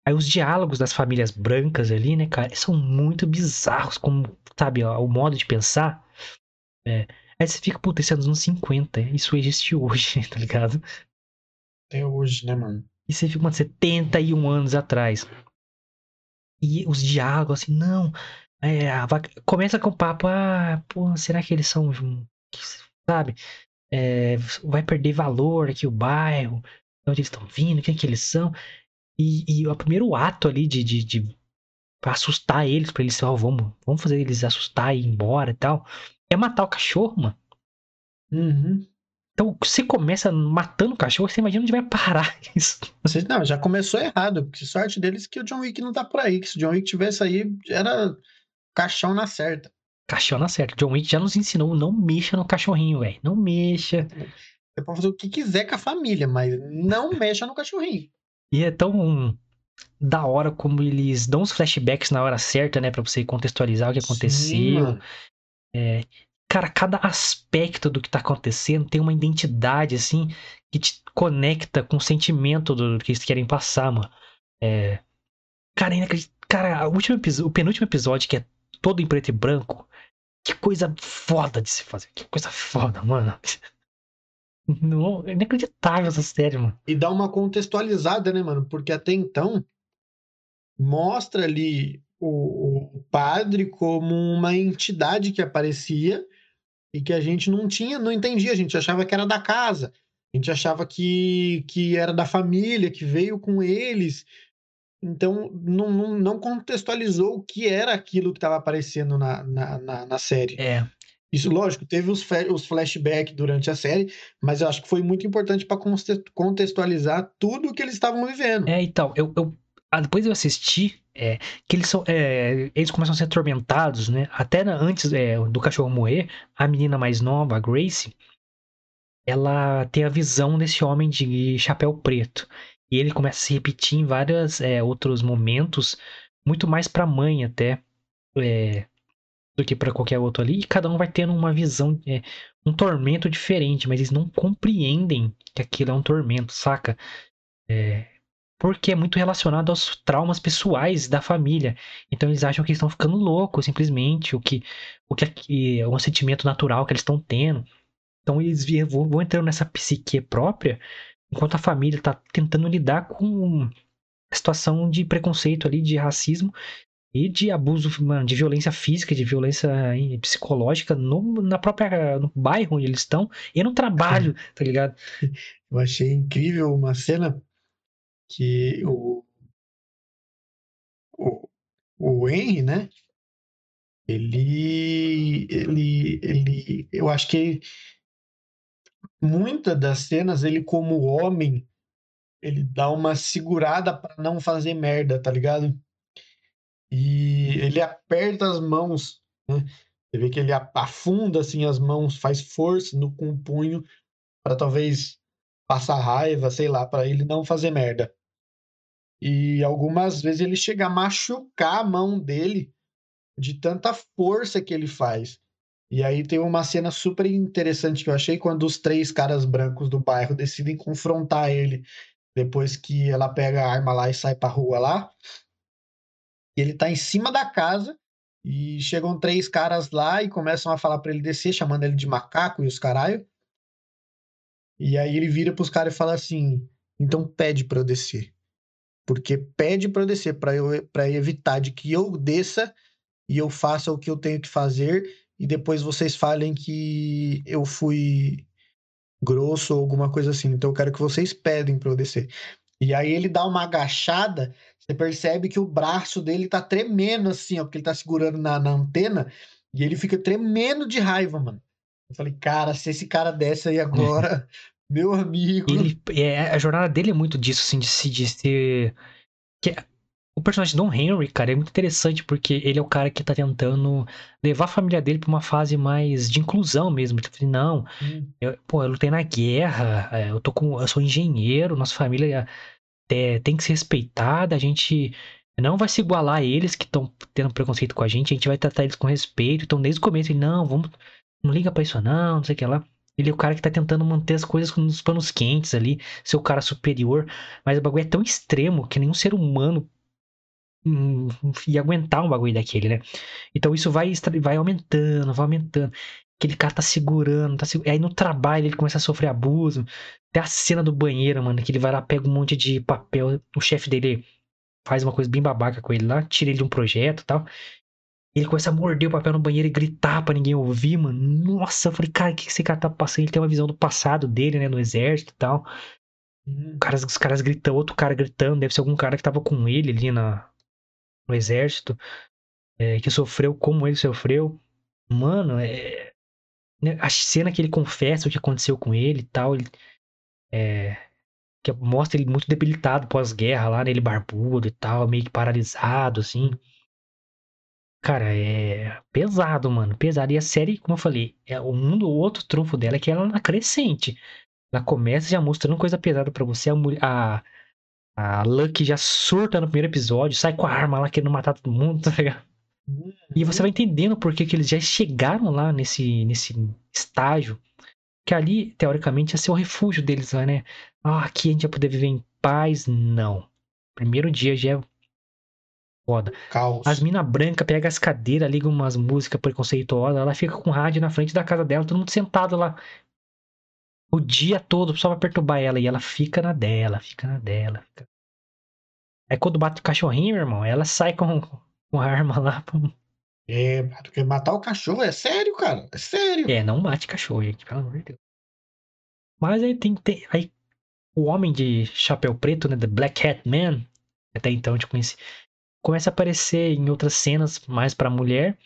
Aí os diálogos das famílias brancas ali, né, cara, são muito bizarros, como, sabe, ó, o modo de pensar. É, Aí você fica, puta, esse é dos anos 50. Isso existe hoje, tá ligado? Até hoje, né, mano? E você fica, mano, 71 anos atrás. E os diálogos, assim, não. É, começa com o papo, ah, pô, será que eles são. Sabe? É, vai perder valor aqui o bairro, de onde eles estão vindo, quem que eles são. E, e o primeiro ato ali de, de, de pra assustar eles, pra eles, ó, oh, vamos, vamos fazer eles assustar e ir embora e tal é matar o cachorro, mano. Uhum. Então, você começa matando o cachorro, você imagina onde vai parar isso. Você, não, já começou errado, porque sorte deles que o John Wick não tá por aí, que se o John Wick tivesse aí, era caixão na certa. Caixão na certa. John Wick já nos ensinou, não mexa no cachorrinho, velho. Não mexa. Você pode fazer o que quiser com a família, mas não mexa no cachorrinho. E é tão da hora como eles dão os flashbacks na hora certa, né? Pra você contextualizar o que aconteceu. Sim, é, cara, cada aspecto do que tá acontecendo tem uma identidade, assim, que te conecta com o sentimento do, do que eles querem passar, mano. É, cara, cara o, último, o penúltimo episódio, que é todo em preto e branco, que coisa foda de se fazer. Que coisa foda, mano. Não, é inacreditável essa série, mano. E dá uma contextualizada, né, mano? Porque até então mostra ali o, o padre como uma entidade que aparecia e que a gente não tinha, não entendia, a gente achava que era da casa, a gente achava que, que era da família, que veio com eles. Então, não, não, não contextualizou o que era aquilo que estava aparecendo na, na, na, na, série. É. Isso, lógico, teve os, os flashbacks durante a série, mas eu acho que foi muito importante para contextualizar tudo o que eles estavam vivendo. É, então, eu, eu ah, depois eu assisti é, que eles são é, eles começam a ser atormentados, né? Até antes é, do cachorro morrer, a menina mais nova, a Grace, ela tem a visão desse homem de chapéu preto e ele começa a se repetir em vários é, outros momentos, muito mais para a mãe até é, do que para qualquer outro ali. E cada um vai tendo uma visão, é, um tormento diferente, mas eles não compreendem que aquilo é um tormento, saca? É, porque é muito relacionado aos traumas pessoais da família. Então eles acham que estão ficando loucos, simplesmente, o que o que é um sentimento natural que eles estão tendo. Então eles vão entrando nessa psique própria, enquanto a família está tentando lidar com a situação de preconceito ali, de racismo e de abuso, de violência física, de violência psicológica no, na própria no bairro onde eles estão e no trabalho, tá ligado? Eu achei incrível uma cena que o, o, o Henry, né? Ele, ele, ele, eu acho que muitas das cenas, ele como homem, ele dá uma segurada para não fazer merda, tá ligado? E ele aperta as mãos, né? Você vê que ele afunda assim as mãos, faz força no com o punho para talvez passar raiva, sei lá, para ele não fazer merda. E algumas vezes ele chega a machucar a mão dele de tanta força que ele faz. E aí tem uma cena super interessante que eu achei quando os três caras brancos do bairro decidem confrontar ele depois que ela pega a arma lá e sai pra rua lá. Ele tá em cima da casa e chegam três caras lá e começam a falar para ele descer, chamando ele de macaco e os caralho. E aí ele vira pros caras e fala assim: então pede pra eu descer. Porque pede pra eu descer, pra, eu, pra evitar de que eu desça e eu faça o que eu tenho que fazer e depois vocês falem que eu fui grosso ou alguma coisa assim. Então eu quero que vocês pedem para eu descer. E aí ele dá uma agachada, você percebe que o braço dele tá tremendo assim, ó, porque ele tá segurando na, na antena e ele fica tremendo de raiva, mano. Eu falei, cara, se esse cara desce aí agora, meu amigo. Ele, é, a jornada dele é muito disso, assim, de se. De ser... o personagem Don Henry, cara, é muito interessante porque ele é o cara que tá tentando levar a família dele pra uma fase mais de inclusão mesmo. Ele tá não, hum. eu, pô, eu lutei na guerra, é, eu tô com, eu sou engenheiro, nossa família é, tem que ser respeitada, a gente não vai se igualar a eles que estão tendo preconceito com a gente, a gente vai tratar eles com respeito. Então, desde o começo, ele, não, vamos, não liga pra isso não, não sei o que lá. Ele é o cara que tá tentando manter as coisas nos panos quentes ali, ser o cara superior. Mas o bagulho é tão extremo que nenhum ser humano Hum, e aguentar um bagulho daquele, né? Então isso vai, vai aumentando, vai aumentando. Aquele cara tá segurando, tá segurando. Aí no trabalho ele começa a sofrer abuso. Até a cena do banheiro, mano, que ele vai lá, pega um monte de papel. O chefe dele faz uma coisa bem babaca com ele lá, tira ele de um projeto e tal. Ele começa a morder o papel no banheiro e gritar pra ninguém ouvir, mano. Nossa, eu falei, cara, o que esse cara tá passando? Ele tem uma visão do passado dele, né, no exército e tal. Hum. Caras, os caras gritando, outro cara gritando, deve ser algum cara que tava com ele ali na, no exército, é, que sofreu como ele sofreu. Mano, é, né, a cena que ele confessa o que aconteceu com ele e tal, ele, é, que mostra ele muito debilitado pós-guerra lá, né, ele barbudo e tal, meio que paralisado, assim. Cara, é pesado, mano, pesado. E a série, como eu falei, é o mundo, o outro trunfo dela é que ela é crescente. Ela começa já mostrando coisa pesada para você. A, a, a Lucky já surta no primeiro episódio, sai com a arma lá querendo matar todo mundo, tá ligado? E você vai entendendo por que, que eles já chegaram lá nesse, nesse estágio. Que ali, teoricamente, ia ser o refúgio deles lá, né? Ah, aqui a gente vai poder viver em paz. Não. Primeiro dia já é foda. Caos. As minas brancas pegam as cadeiras, ligam umas músicas preconceituosas, ela fica com rádio na frente da casa dela, todo mundo sentado lá. O dia todo só pra perturbar ela. E ela fica na dela, fica na dela. Fica... Aí quando bate o cachorrinho, meu irmão, ela sai com, com a arma lá. Pra... É, porque matar o cachorro é sério, cara. É sério. É, não bate cachorro, gente, pelo amor de Deus. Mas aí tem, tem. Aí o homem de chapéu preto, né? The Black Hat Man, até então te conheci, começa a aparecer em outras cenas mais pra mulher.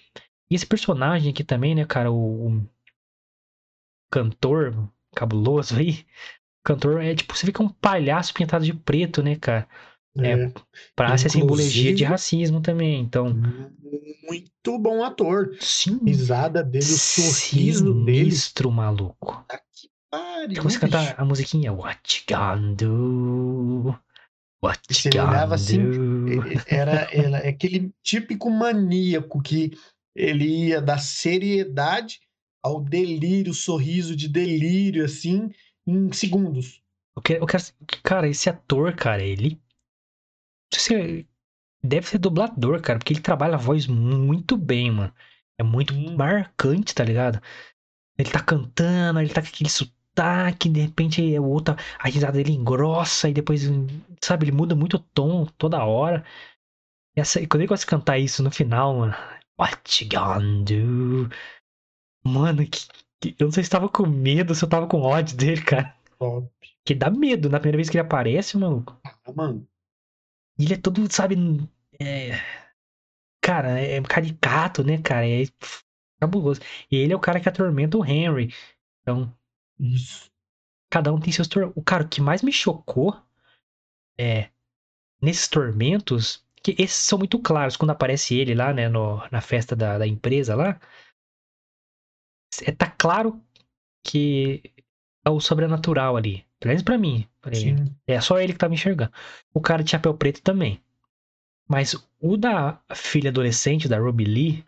E esse personagem aqui também, né, cara, o, o cantor, cabuloso aí. O cantor é tipo, você fica um palhaço pintado de preto, né, cara? É, é pra ser simbologia de racismo também, então. Muito bom ator. Sim. Risada dele, o sorriso dele. Sinistro, maluco. Tá que pariu. Você cantar a musiquinha What you gonna do? What you gonna olhava assim, era, era aquele típico maníaco que ele ia da seriedade ao delírio, sorriso de delírio, assim, em segundos. Eu quero, eu quero, cara, esse ator, cara, ele. Você deve ser dublador, cara, porque ele trabalha a voz muito bem, mano. É muito hum. marcante, tá ligado? Ele tá cantando, ele tá com aquele sotaque, de repente é outra, a risada dele engrossa e depois, sabe, ele muda muito o tom toda hora. E, essa, quando ele gosta de cantar isso no final, mano, what you gonna do? Mano, que, que, eu não sei se tava com medo, se eu tava com ódio dele, cara. Top. Que dá medo na primeira vez que ele aparece, maluco. Ah, mano. Ele é todo, sabe. É... Cara, é caricato, né, cara? É... cabuloso. E ele é o cara que atormenta o Henry. Então, Isso. cada um tem seus tormentos. O cara o que mais me chocou é nesses tormentos, que esses são muito claros quando aparece ele lá, né, no, na festa da, da empresa lá. É, tá claro que é o sobrenatural ali. Pelo menos pra mim. Falei. É só ele que tava enxergando. O cara de chapéu preto também. Mas o da filha adolescente, da Ruby Lee,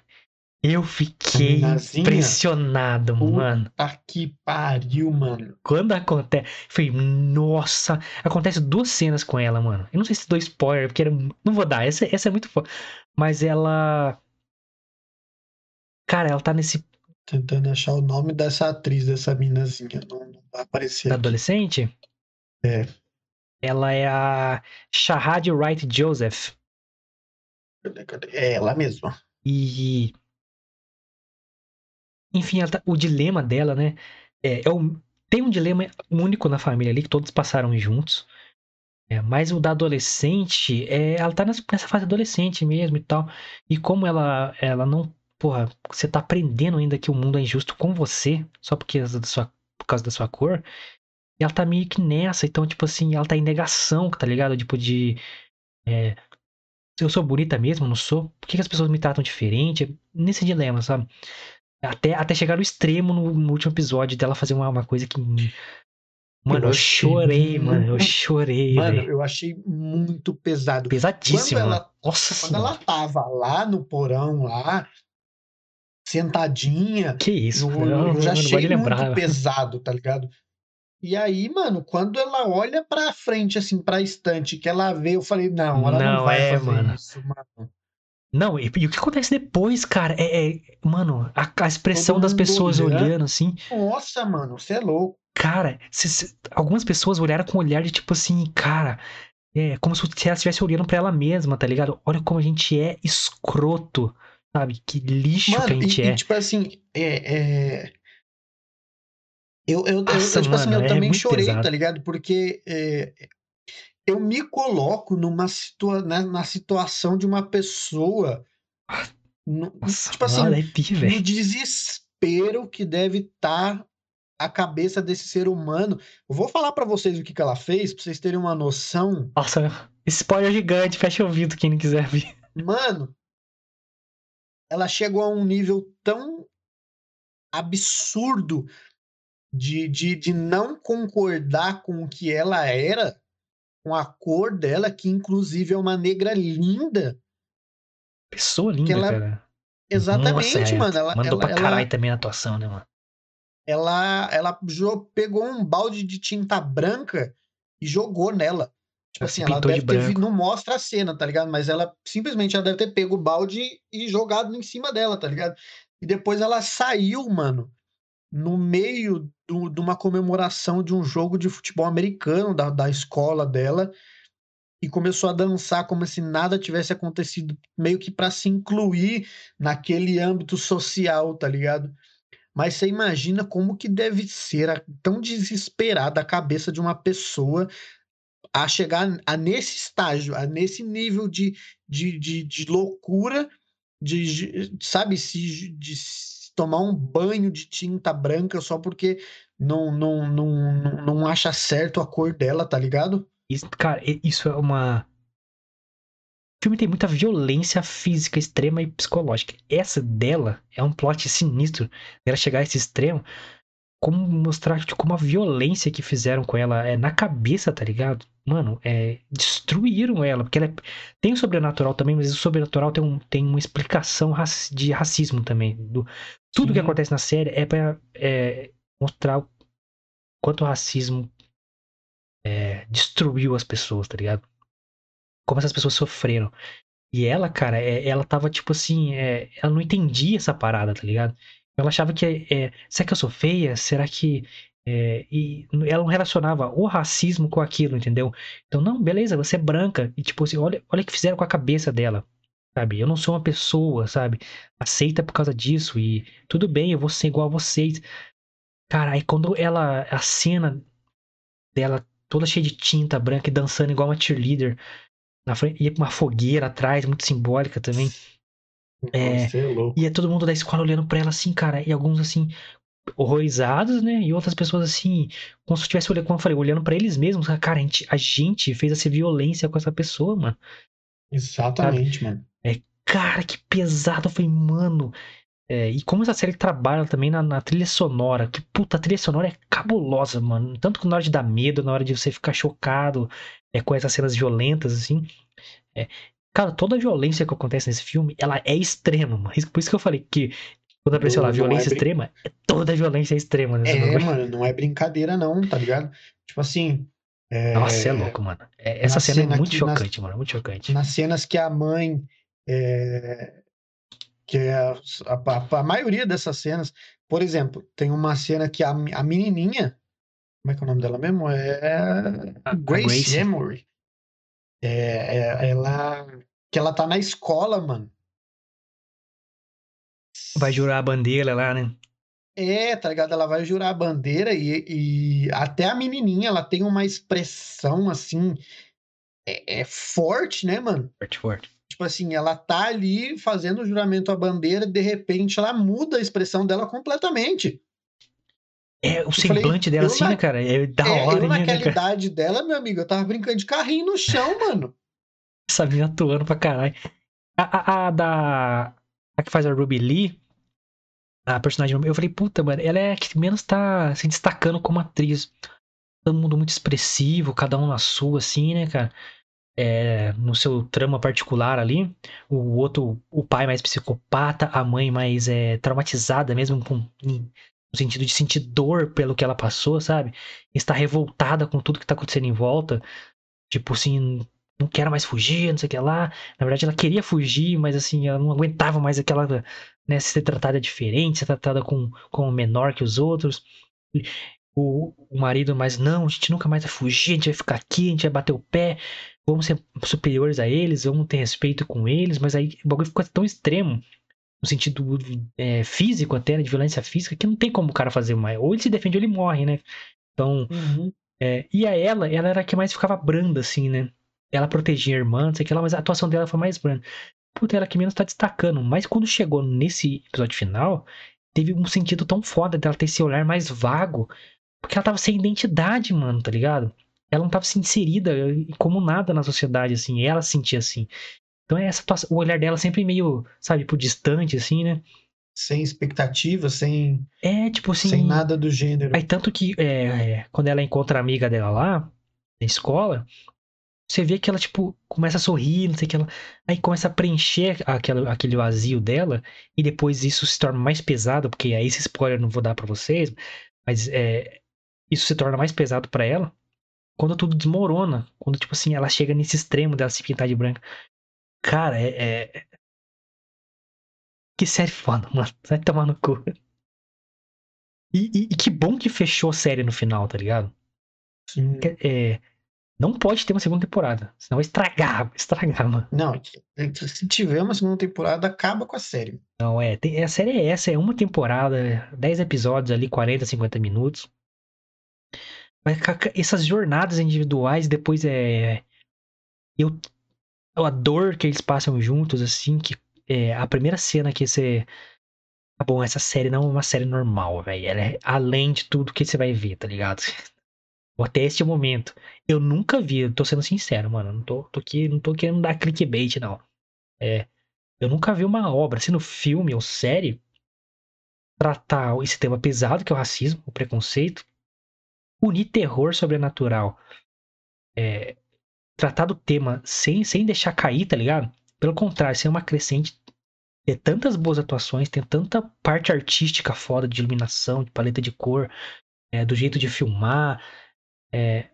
eu fiquei impressionado, Puta mano. Tá que pariu, mano. Quando acontece. Falei, nossa. Acontece duas cenas com ela, mano. Eu não sei se dou spoiler, porque era... não vou dar. Essa, essa é muito foda. Mas ela. Cara, ela tá nesse. Tentando achar o nome dessa atriz, dessa minazinha. Não, não vai aparecer adolescente? É. Ela é a Shahad Wright Joseph. É ela mesma. E. Enfim, tá- o dilema dela, né? É, é o- tem um dilema único na família ali, que todos passaram juntos. É, mas o da adolescente, é, ela tá nessa, nessa fase adolescente mesmo e tal. E como ela, ela não. Porra, você tá aprendendo ainda que o mundo é injusto com você, só porque da sua, por causa da sua cor. E ela tá meio que nessa, então, tipo assim, ela tá em negação, tá ligado? Tipo, de. É, eu sou bonita mesmo, não sou? Por que, que as pessoas me tratam diferente? Nesse dilema, sabe? Até, até chegar no extremo no, no último episódio dela fazer uma, uma coisa que. Mano, eu, Eu chorei, mano. Eu chorei, Mano, velho. eu achei muito pesado. Pesadíssimo, quando ela-. Nossa Quando senhora. ela tava lá no porão, lá, sentadinha, Que isso, eu, mano. Eu, eu já achei muito lembrar. pesado, tá ligado? E aí, mano, quando ela olha pra frente, assim, pra estante, que ela vê, eu falei, não, ela não, Não, vai é, fazer mano. isso, mano. Não, e, e o que acontece depois, cara? É, é- mano, a, a expressão das pessoas olhando. olhando assim. Nossa, mano, você é louco. Cara, se- se- algumas pessoas olharam com um olhar de tipo assim, cara, é como se ela estivesse olhando pra ela mesma, tá ligado? Olha como a gente é escroto, sabe? Que lixo que a Mano, gente e, e, é. tipo assim, é. é... Eu, eu, Nossa, eu, tipo assim, mano, eu é também chorei, pesado. tá ligado? Porque é, eu me coloco numa situa na, na situação de uma pessoa. no- Nossa, tipo assim, mano, arrepia, no velho. desespero que deve estar a cabeça desse ser humano. Eu vou falar pra vocês o que, que ela fez, pra vocês terem uma noção. Nossa, spoiler gigante, fecha o ouvido quem não quiser ver. Mano, ela chegou a um nível tão absurdo de, de, de não concordar com o que ela era, com a cor dela, que inclusive é uma negra linda. Pessoa linda, ela- cara. Exatamente, Nossa, é, mano. Ela, Mandou ela, pra ela- caralho também a atuação, né, mano? ela, ela pegou um balde de tinta branca e jogou nela. Tipo assim, se ela deve ter não mostra a cena, tá ligado? Mas ela simplesmente ela deve ter pego o balde e jogado em cima dela, tá ligado? E depois ela saiu, mano, no meio do- de uma comemoração de um jogo de futebol americano da, da escola dela e começou a dançar como se nada tivesse acontecido, meio que pra se incluir naquele âmbito social, tá ligado? Mas você imagina como que deve ser a- tão desesperada a cabeça de uma pessoa a chegar a nesse estágio, a nesse nível de, de, de, de loucura, de, de- sabe, se, de tomar um banho de tinta branca só porque não, não, não, não, não acha certo a cor dela, tá ligado? Isso, cara, isso é uma. O filme tem muita violência física extrema e psicológica. Essa dela é um plot sinistro. Ela chegar a esse extremo. Como mostrar tipo, como a violência que fizeram com ela é na cabeça, tá ligado? Mano, é, destruíram ela. Porque ela é- tem o sobrenatural também, mas o sobrenatural tem, um, tem uma explicação raci- de racismo também. Do, tudo que Sim. acontece na série é pra é, mostrar o quanto o racismo é, destruiu as pessoas, tá ligado? Como essas pessoas sofreram. E ela, cara, é- ela tava tipo assim, é, ela não entendia essa parada, tá ligado? Ela achava que, é, será que eu sou feia? Será que. é, e ela não relacionava o racismo com aquilo, entendeu? Então, não, beleza, você é branca. E tipo assim, olha, olha o que fizeram com a cabeça dela, sabe? Eu não sou uma pessoa, sabe? Aceita por causa disso e tudo bem, eu vou ser igual a vocês. Cara, aí quando ela. A cena dela toda cheia de tinta branca e dançando igual uma cheerleader na frente, ia pra uma fogueira atrás, muito simbólica também. É, é e é todo mundo da escola olhando pra ela assim, cara, e alguns assim, horrorizados, né? E outras pessoas assim, como se estivesse olhando, como eu falei, olhando pra eles mesmos. Cara, a gente, a gente fez essa violência com essa pessoa, mano. Exatamente, mano. Cara, que pesado. Eu falei, mano. é, e como essa série trabalha também na, na trilha sonora. Que puta, a trilha sonora é cabulosa, mano. Tanto que na hora de dar medo, na hora de você ficar chocado é, com essas cenas violentas, assim. É, cara, toda a violência que acontece nesse filme, ela é extrema, mano. Por isso que eu falei que quando apareceu lá, não é violência brin- extrema, é toda a violência extrema nesse É, bagulho. mano, não é brincadeira, não, tá ligado? Tipo assim. é, Nossa, é louco, mano. É, essa na cena é cena muito que- nas- chocante, mano. Muito chocante. Nas cenas que a mãe. é, que é a, a- a maioria dessas cenas. Por exemplo, tem uma cena que a, a menininha. Como é que é o nome dela mesmo? É. Grace, Grace. Emery. É, é- ela. Que ela tá na escola, mano. Vai jurar a bandeira lá, né? É, tá ligado? Ela vai jurar a bandeira e, e até a menininha, ela tem uma expressão assim, é, é forte, né, mano? Forte, forte. Tipo assim, ela tá ali fazendo o juramento à bandeira e de repente ela muda a expressão dela completamente. É, o falei, semblante dela eu assim, na- né, cara? É da É, hora, eu né, naquela cara? idade dela, meu amigo, eu tava brincando de carrinho no chão, mano. Essa atuando pra caralho. A, a, a da. A que faz a Ruby Lee, a personagem. Eu falei, puta, mano, ela é a que menos tá se destacando como atriz. Todo mundo muito expressivo, cada um na sua, assim, né, cara? É, no seu trama particular ali. O outro, o pai mais psicopata, a mãe mais é, traumatizada, mesmo com. No sentido de sentir dor pelo que ela passou, sabe? Está revoltada com tudo que tá acontecendo em volta. Tipo assim, não quero mais fugir, não sei o que lá. Na verdade, ela queria fugir, mas assim, ela não aguentava mais aquela, né, ser tratada diferente, ser tratada com, como menor que os outros. O, o marido, mas não, a gente nunca mais vai fugir, a gente vai ficar aqui, a gente vai bater o pé, vamos ser superiores a eles, vamos ter respeito com eles, mas aí o bagulho ficou tão extremo, no sentido é, físico até, né, de violência física, que não tem como o cara fazer mais. Ou ele se defende ou ele morre, né? Então, é, e a ela, ela era a que mais ficava branda, assim, né? Ela protegia a irmã, não sei o que lá, mas a atuação dela foi mais branda. Puta, ela que menos tá destacando. Mas quando chegou nesse episódio final, teve um sentido tão foda dela ter esse olhar mais vago. Porque ela tava sem identidade, mano, tá ligado? Ela não tava se inserida como nada na sociedade, assim. Ela se sentia assim. Então é essa atuação- o olhar dela sempre meio, sabe, pro distante, assim, né? Sem expectativa, sem, É, tipo assim. sem nada do gênero. Aí tanto que é, é, quando ela encontra a amiga dela lá, na escola, você vê que ela, tipo, começa a sorrir, não sei o que ela. Aí começa a preencher aquela, aquele vazio dela, e depois isso se torna mais pesado, porque aí esse spoiler eu não vou dar pra vocês, mas é, isso se torna mais pesado pra ela quando tudo desmorona. Quando, tipo assim, ela chega nesse extremo dela se pintar de branco. Cara, é. é- Que série foda, mano. Vai tomar no cu. E, e- e que bom que fechou a série no final, tá ligado? Sim. É, não pode ter uma segunda temporada. Senão vai estragar, estragar, mano. Não, se tiver uma segunda temporada, acaba com a série. Não, é. tem- a série é essa, é uma temporada, 10 episódios ali, 40, 50 minutos. Mas essas jornadas individuais, depois é. Eu. A dor que eles passam juntos, assim, que é a primeira cena que você. Tá bom, essa série não é uma série normal, velho. Ela é além de tudo que você vai ver, tá ligado? Até este momento. Eu nunca vi, eu tô sendo sincero, mano. Não tô, tô aqui, não tô querendo dar clickbait, não. É. Eu nunca vi uma obra, sendo filme ou série, tratar esse tema pesado, que é o racismo, o preconceito, unir terror sobrenatural. É, tratar do tema sem, sem deixar cair, tá ligado? Pelo contrário, ser uma crescente. Ter tantas boas atuações, ter tanta parte artística foda de iluminação, de paleta de cor, é, do jeito de filmar. É,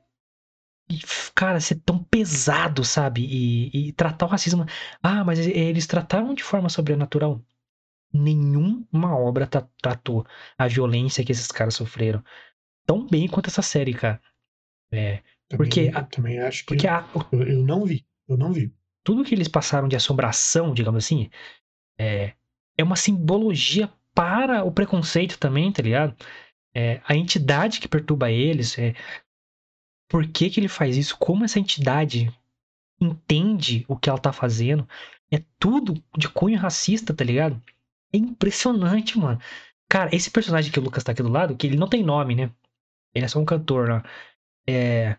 e, cara, ser tão pesado, sabe? E, e tratar o racismo. Ah, mas eles trataram de forma sobrenatural. Nenhuma obra tra- tratou a violência que esses caras sofreram tão bem quanto essa série, cara. É, Também, Porque a- também acho que. porque a- Eu, eu não vi. Eu não vi. tudo que eles passaram de assombração, digamos assim, é, é uma simbologia para o preconceito também, tá ligado? É, a entidade que perturba eles, é, por que, que ele faz isso, como essa entidade entende o que ela tá fazendo. é tudo de cunho racista, tá ligado? É impressionante, mano. Cara, esse personagem que o Lucas tá aqui do lado, que ele não tem nome, né? Ele é só um cantor lá. É.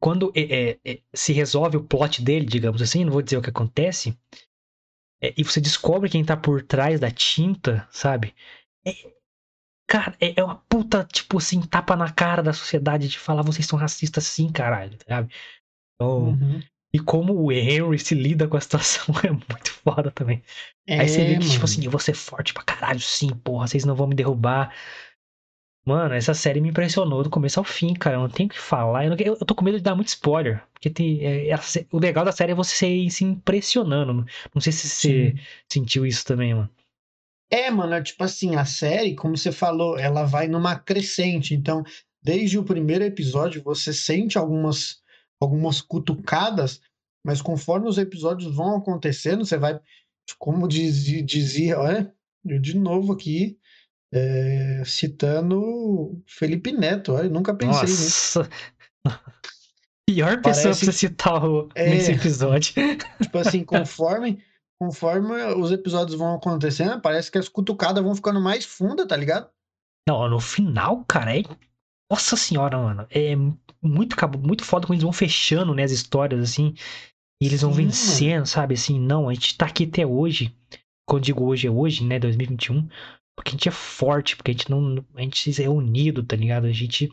Quando é, é, é, se resolve o plot dele, digamos assim, não vou dizer o que acontece, é, e você descobre quem tá por trás da tinta, sabe? É, cara, é, é, uma puta, tipo assim, tapa na cara da sociedade de falar vocês são racistas sim, caralho, sabe? Então, uhum. E como o Henry se lida com a situação é muito foda também. Aí você vê que, mano. tipo assim, eu vou ser forte pra caralho, sim, porra, vocês não vão me derrubar. Mano, essa série me impressionou do começo ao fim, cara. Eu não tenho o que falar. Eu, não, eu, tô com medo de dar muito spoiler. Porque tem, é, é, o legal da série é você se impressionando. Não sei se você Sim. sentiu isso também, mano. É, mano, é tipo assim, a série, como você falou, ela vai numa crescente. Então, desde o primeiro episódio, você sente algumas, algumas cutucadas, mas conforme os episódios vão acontecendo, você vai, como dizia, dizia olha, eu de novo aqui, é, citando Felipe Neto. Eu nunca pensei Nossa. nisso. Pior pessoa Parece... pra você citar o... é... nesse episódio. Tipo assim, conforme, conforme os episódios vão acontecendo, parece que as cutucadas vão ficando mais fundas, tá ligado? Não, no final, cara, é. Nossa senhora, mano. É muito, muito foda quando eles vão fechando, né, as histórias, assim. E eles vão Sim, vencendo, mano. sabe? Assim, não, a gente tá aqui até hoje. Quando digo hoje, é hoje, né? 2021. Porque a gente é forte, porque a gente não. A gente é unido, tá ligado? A gente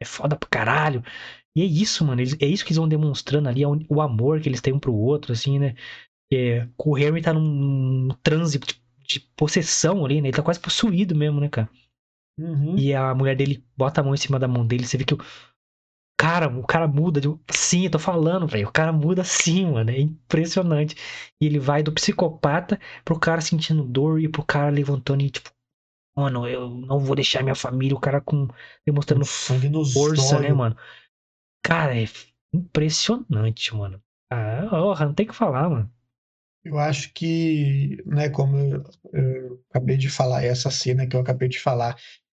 é foda pra caralho. E é isso, mano. Eles, é isso que eles vão demonstrando ali, o amor que eles têm um pro outro, assim, né? É, o Harry tá num transe de, de, possessão ali, né? Ele tá quase possuído mesmo, né, cara? Uhum. E a mulher dele bota a mão em cima da mão dele. Você vê que o cara, o cara muda. De... Sim, eu tô falando, velho. O cara muda sim, mano. É impressionante. E ele vai do psicopata pro cara sentindo dor e pro cara levantando e, tipo, mano, eu não vou deixar minha família, o cara com demonstrando força, né, mano? Cara, é impressionante, mano. Ah, oh, não tem que falar, mano. Eu acho que, né, como eu, eu, acabei de falar, essa cena que eu acabei de falar,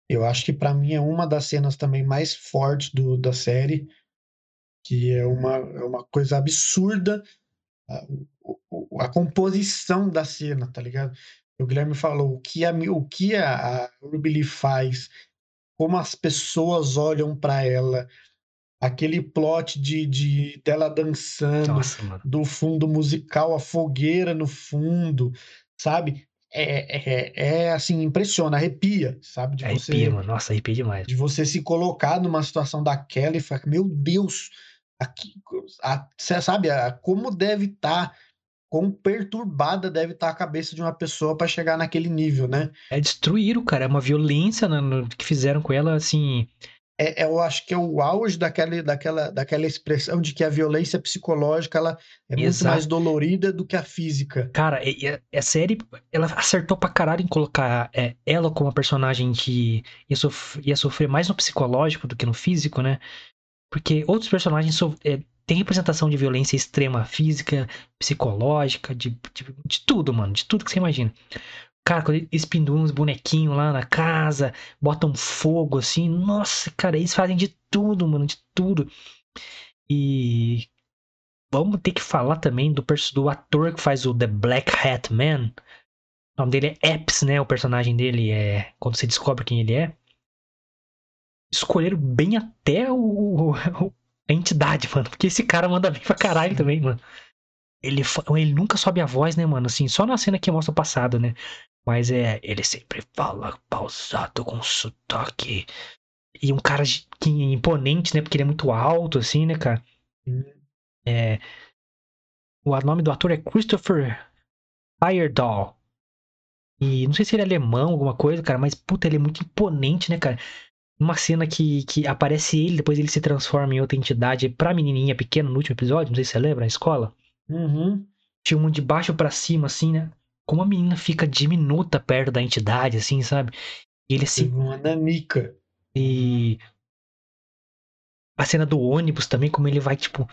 eu acho que para mim é uma das cenas também mais fortes do, da série, que é uma, é uma coisa absurda a, a composição da cena, tá ligado? o Guilherme falou, o que a, o que a, a Ruby Lee faz, como as pessoas olham para ela, aquele plot de, de dela dançando, Nossa, do fundo musical, a fogueira no fundo, sabe? É, é, é assim, impressiona, arrepia, sabe? De você, arrepia, mano. Nossa, arrepia demais. De você se colocar numa situação daquela e falar, meu Deus, aqui, a, sabe, a, como deve estar tá quão perturbada deve estar a cabeça de uma pessoa para chegar naquele nível, né? É destruir o cara, é uma violência no, no, que fizeram com ela, assim. É, é, eu acho que é o auge daquela, daquela, daquela expressão de que a violência psicológica ela é Exato. muito mais dolorida do que a física. Cara, e, a, a série ela acertou pra caralho em colocar é, ela como uma personagem que ia, sof ia sofrer mais no psicológico do que no físico, né? Porque outros personagens so é, tem representação de violência extrema física, psicológica, de, de, de, tudo, mano. De tudo que você imagina. Cara, quando eles penduram uns bonequinhos lá na casa, botam fogo assim. Nossa, cara, eles fazem de tudo, mano, de tudo. E vamos ter que falar também do, do ator que faz o The Black Hat Man. O nome dele é Epps, né? O personagem dele é. Quando você descobre quem ele é. Escolheram bem até o, o, a entidade, mano. Porque esse cara manda bem pra caralho também, mano. Ele, ele nunca sobe a voz, né, mano? Assim, só na cena que mostra o passado, né? Mas é, ele sempre fala pausado com sotaque. E um cara que, imponente, né? Porque ele é muito alto, assim, né, cara? É, o nome do ator é Christopher Heyerdahl. E não sei se ele é alemão, alguma coisa, cara, mas puta, ele é muito imponente, né, cara? uma cena que, que aparece ele, depois ele se transforma em outra entidade pra menininha pequena no último episódio, não sei se você lembra, na escola. Uhum. Filmam de baixo para cima, assim, né? Como a menina fica diminuta perto da entidade, assim, sabe? E ele se. Uma nanica. E. A cena do ônibus também, como ele vai, tipo.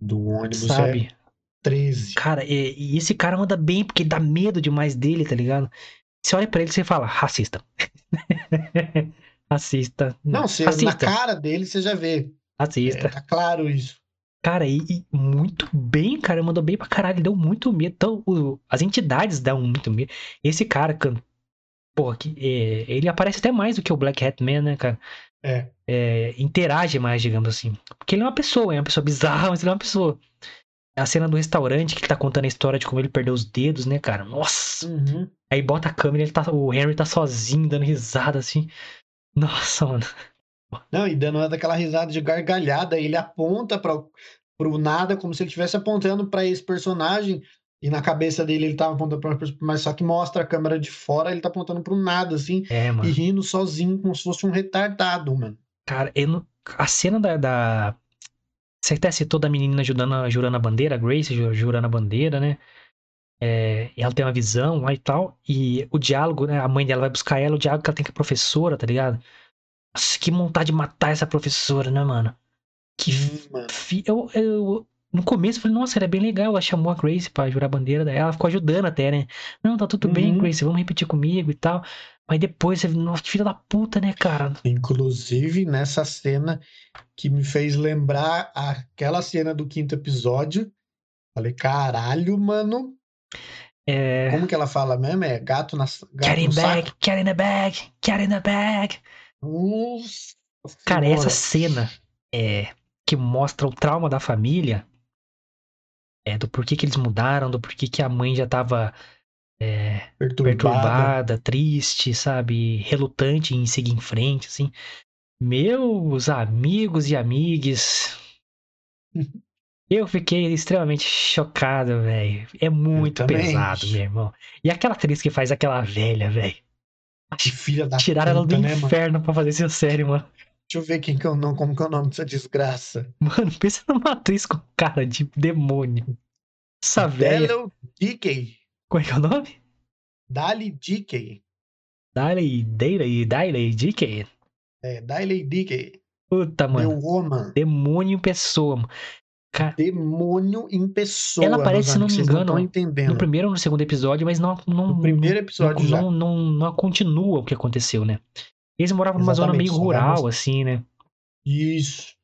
Do ônibus, é sabe? É 13. Cara, e, e esse cara anda bem, porque dá medo demais dele, tá ligado? Você olha para ele e você fala, racista. Racista. Não, você, na cara dele você já vê. Racista. É, tá claro isso. Cara, e, e muito bem, cara. Mandou bem pra caralho. Deu muito medo. Então, o- as entidades dão muito medo. Esse cara, can- porra, que, é, ele aparece até mais do que o Black Hat Man, né, cara? É. É, interage mais, digamos assim. Porque ele é uma pessoa, é uma pessoa bizarra, mas ele é uma pessoa. A cena do restaurante que ele tá contando a história de como ele perdeu os dedos, né, cara? Nossa! Uhum. Aí bota a câmera, ele tá, o Henry tá sozinho, dando risada assim. Nossa, mano. Não, e dando daquela risada de gargalhada, ele aponta para pro nada, como se ele estivesse apontando para esse personagem, e na cabeça dele ele tava apontando pra mas só que mostra a câmera de fora, ele tá apontando pro nada, assim, É, e rindo sozinho, como se fosse um retardado, mano. Cara, não- a cena da, da- Você até citou da menina jurando, jurando a bandeira, a Grace ju- jurando a bandeira, né? É, e ela tem uma visão lá e tal. E o diálogo, né? A mãe dela vai buscar ela, o diálogo que ela tem com a professora, tá ligado? Nossa, que vontade de matar essa professora, né, mano? Que mano. fi- eu, eu no começo eu falei, nossa, era bem legal. Ela chamou a Grace pra jurar a bandeira, daí ela ficou ajudando até, né? Não, tá tudo bem, Uhum. Grace, vamos repetir comigo e tal. Mas depois você, nossa, filha da puta, né, cara? Inclusive, nessa cena que me fez lembrar aquela cena do quinto episódio, falei, caralho, mano, É. como que ela fala mesmo? É gato, na, gato Get in bag, saco? get in the bag, get in the bag. Nossa Cara, essa cena é que mostra o trauma da família, é do porquê que eles mudaram, do porquê que a mãe já tava é, perturbada. perturbada, triste, sabe, relutante em seguir em frente, assim. Meus amigos e amigues, eu fiquei extremamente chocado, velho. É muito pesado, meu irmão. E aquela atriz que faz aquela velha, velho. Que filha da Tiraram ela do puta, né, mano? inferno pra fazer essa série, mano. Deixa eu ver quem que é o nome, como que é o nome dessa desgraça. Mano, pensa numa atriz com cara de demônio. Essa velha. Dickey. Como é que é o nome? Dali Dickey. Daley, Daley, Daley, Dickey. É, Dali Dickey. Puta, Meu mano. woman. Demônio em pessoa, mano. Cara, Demônio em pessoa. Ela aparece, se não me engano, entendendo. no primeiro ou no segundo episódio, mas não. não No primeiro episódio não, não, não, não continua o que aconteceu, né? Eles moravam numa zona meio rural, assim, né? Isso.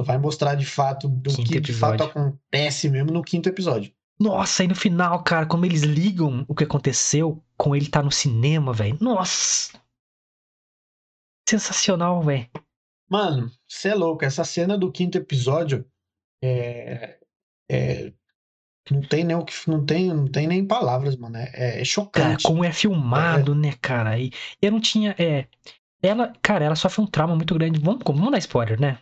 Vai mostrar de fato do Quinto que de fato episódio. acontece mesmo no quinto episódio. Nossa, e no final, cara, como eles ligam o que aconteceu com ele tá no cinema, velho. Nossa! Sensacional, velho. Mano, você é louco. Essa cena do quinto episódio é, é- não tem nem o que não tem, não tem nem palavras, mano. É, é Cara, chocante. como é filmado, né, cara? E eu não tinha. É, ela, cara, ela sofre um trauma muito grande. Vamos, vamos dar spoiler, né?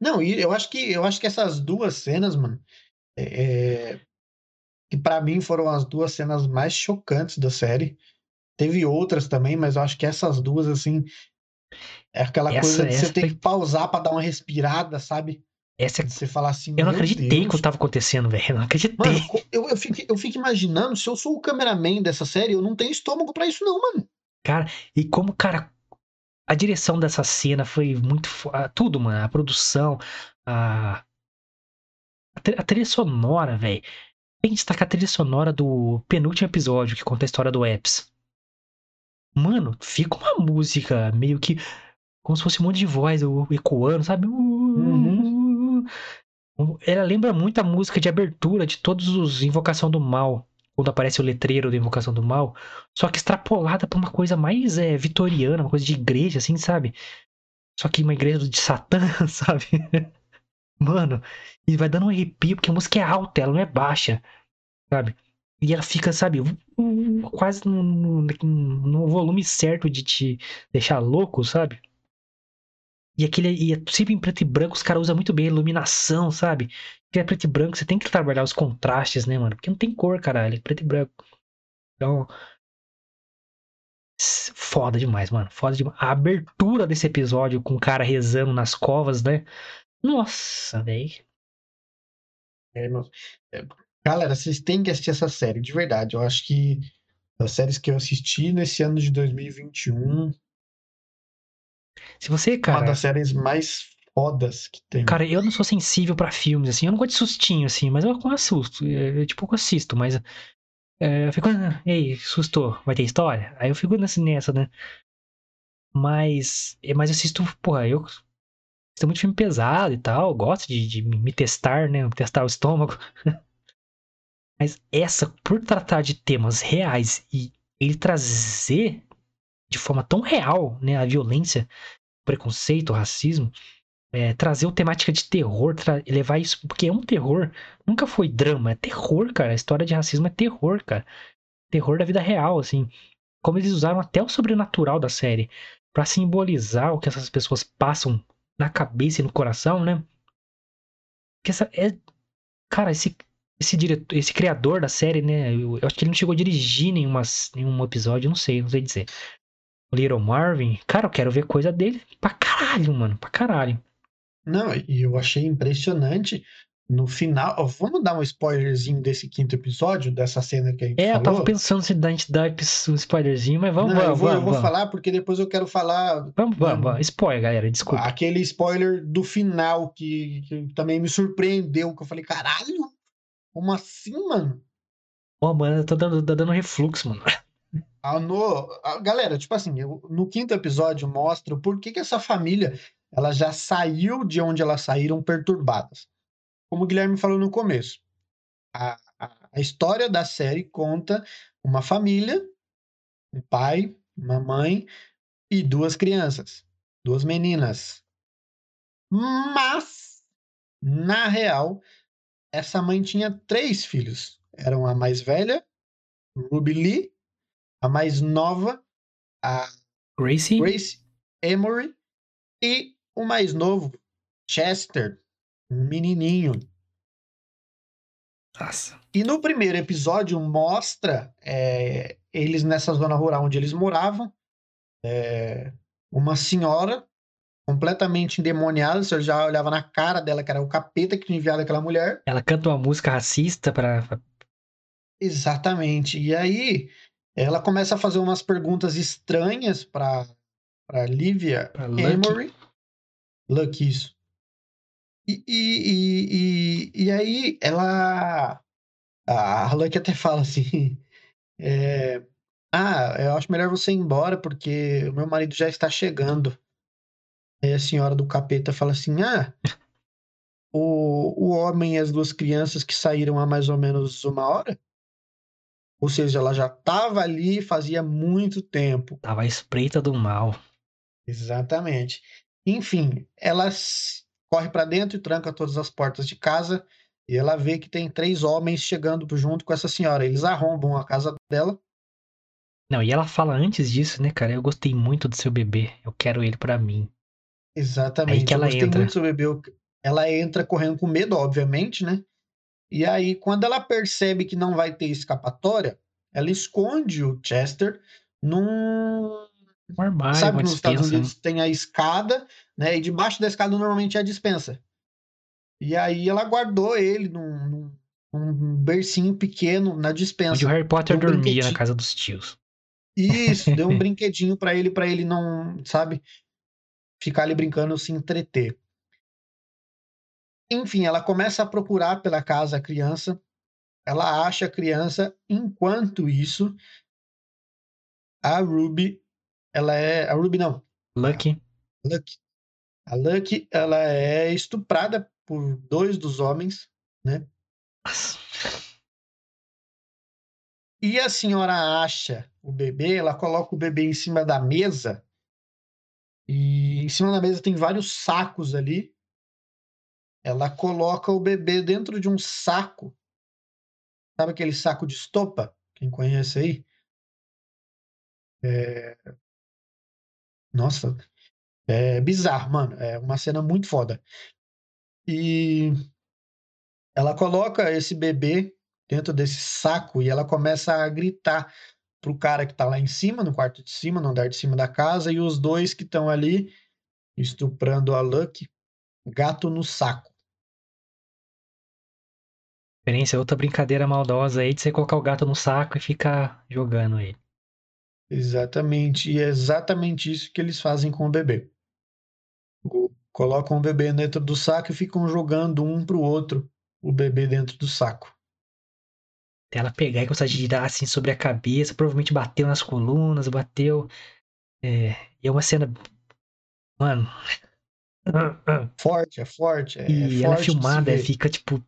Não, e eu acho que eu acho que essas duas cenas, mano, é, é, que para mim foram as duas cenas mais chocantes da série. Teve outras também, mas eu acho que essas duas assim é aquela Essa- coisa de você ter foi- que pausar pra dar uma respirada, sabe? Essa você falar assim, Eu não "Meu acreditei Deus, que tava acontecendo, velho. Eu não acreditei. Mano, eu, eu, fico, eu fico imaginando, se eu sou o cameraman dessa série, eu não tenho estômago pra isso, não, mano. Cara, e como, cara, a direção dessa cena foi muito. Tudo, mano. A produção, a. A tri- a trilha sonora, velho. Tem que destacar a trilha sonora do penúltimo episódio que conta a história do Epps. Mano, fica uma música meio que. Como se fosse um monte de voz ecoando, sabe? Uhum. Ela lembra muito a música de abertura de todos os Invocação do Mal. Quando aparece o letreiro da Invocação do Mal. Só que extrapolada pra uma coisa mais é, vitoriana, uma coisa de igreja, assim, sabe? Só que uma igreja de Satã, sabe? Mano, e vai dando um arrepio, porque a música é alta, ela não é baixa, sabe? E ela fica, sabe, uh, quase no, no, no volume certo de te deixar louco, sabe? E aquele e é sempre em preto e branco, os caras usam muito bem a iluminação, sabe? Porque é preto e branco, você tem que trabalhar os contrastes, né, mano? Porque não tem cor, caralho, é preto e branco. Então. Foda demais, mano. Foda demais. A abertura desse episódio com o cara rezando nas covas, né? Nossa, velho. É, é, Galera, vocês têm que assistir essa série, de verdade. Eu acho que das séries que eu assisti nesse ano de 2021, Se você, uma cara. das séries mais fodas que tem. Cara, eu não sou sensível pra filmes, assim. Eu não gosto de sustinho, assim, mas eu assusto. É, eu, tipo, eu assisto, mas. É, eu fico. "Ah, Ei, sustou, vai ter história? Aí eu fico nessa, nessa né? Mas. é, Mas eu assisto, porra, eu. Tem muito filme pesado e tal. Gosto de, de me testar, né? Testar o estômago. Mas essa, por tratar de temas reais e ele trazer de forma tão real, né, a violência, preconceito, racismo, é, trazer o temática de terror, levar isso, porque é um terror, nunca foi drama, é terror, cara. A história de racismo é terror, cara. Terror da vida real, assim. Como eles usaram até o sobrenatural da série para simbolizar o que essas pessoas passam na cabeça e no coração, né? Que essa é, cara, esse esse diretor, esse criador da série, né? Eu, eu, acho que ele não chegou a dirigir nenhuma, nenhum episódio, não sei, não sei dizer. Little Marvin, cara, eu quero ver coisa dele pra caralho, mano, pra caralho. Não, e eu achei impressionante no final. Vamos dar um spoilerzinho desse quinto episódio, dessa cena que a gente é, falou? É, eu tava pensando se a gente dar um spoilerzinho, mas vamos, Não, vamos, eu vou, vamos, eu vou vamos. falar porque depois eu quero falar. Vamos, vamos, vamos. Spoiler, galera, desculpa. Aquele spoiler do final que, que também me surpreendeu, que eu falei, caralho, como assim, mano? Pô, mano, tá dando, tá dando refluxo, mano. Ah, no, ah, galera, tipo assim, eu, no quinto episódio mostra por que, que essa família ela já saiu de onde elas saíram perturbadas. Como o Guilherme falou no começo, a, a, a história da série conta uma família, um pai, uma mãe e duas crianças, duas meninas. Mas, na real, essa mãe tinha três filhos. Eram a mais velha, Ruby Lee, a mais nova, a Gracie, Grace Emory, e o mais novo, Chester, um menininho. Nossa. E no primeiro episódio mostra é, eles nessa zona rural onde eles moravam, é, uma senhora completamente endemoniada, você já olhava na cara dela que era o capeta que tinha enviado aquela mulher. Ela canta uma música racista para Exatamente. E aí ela começa a fazer umas perguntas estranhas para para Lívia Pra. Emory. Lucky, isso. E, e, e, e, e aí ela. A Lucky até fala assim. é, ah, eu acho melhor você ir embora porque o meu marido já está chegando. Aí a senhora do capeta fala assim: ah, o, o homem e as duas crianças que saíram há mais ou menos uma hora? Ou seja, ela já estava ali fazia muito tempo. Tava à espreita do mal. Exatamente. Enfim, ela corre para dentro e tranca todas as portas de casa e ela vê que tem três homens chegando junto com essa senhora. Eles arrombam a casa dela. Não, e ela fala antes disso, né, cara? Eu gostei muito do seu bebê. Eu quero ele pra mim. Exatamente. Aí que Eu ela gostei entra. muito do seu bebê. Eu- Ela entra correndo com medo, obviamente, né? E aí, quando ela percebe que não vai ter escapatória, ela esconde o Chester num. Um armário, Sabe nos Estados dispensa. Unidos tem a escada, né? E debaixo da escada normalmente é a dispensa. E aí ela guardou ele num, num, num bercinho pequeno na dispensa. Onde o Harry Potter um dormia na casa dos tios. Isso, deu um brinquedinho pra ele, para ele não, sabe, ficar ali brincando, se entreter. Enfim, ela começa a procurar pela casa a criança. Ela acha a criança. Enquanto isso, a Ruby, ela é a Ruby não, Lucky. Lucky. A Lucky, ela é estuprada por dois dos homens, né? Nossa. E a senhora acha o bebê, ela coloca o bebê em cima da mesa. E em cima da mesa tem vários sacos ali. Ela coloca o bebê dentro de um saco. Sabe aquele saco de estopa? Quem conhece aí? É... Nossa, é bizarro, mano. É uma cena muito foda. E ela coloca esse bebê dentro desse saco e ela começa a gritar pro cara que tá lá em cima, no quarto de cima, no andar de cima da casa, e os dois que estão ali estuprando a Lucky, gato no saco. Experiência, outra brincadeira maldosa aí de você colocar o gato no saco e ficar jogando ele. Exatamente, e é exatamente isso que eles fazem com o bebê. Colocam o bebê dentro do saco e ficam jogando um pro outro o bebê dentro do saco. Até ela pegar e começar a girar assim sobre a cabeça, provavelmente bateu nas colunas, bateu. É, e é uma cena. Mano, Forte, é forte. É e forte ela é filmada, fica tipo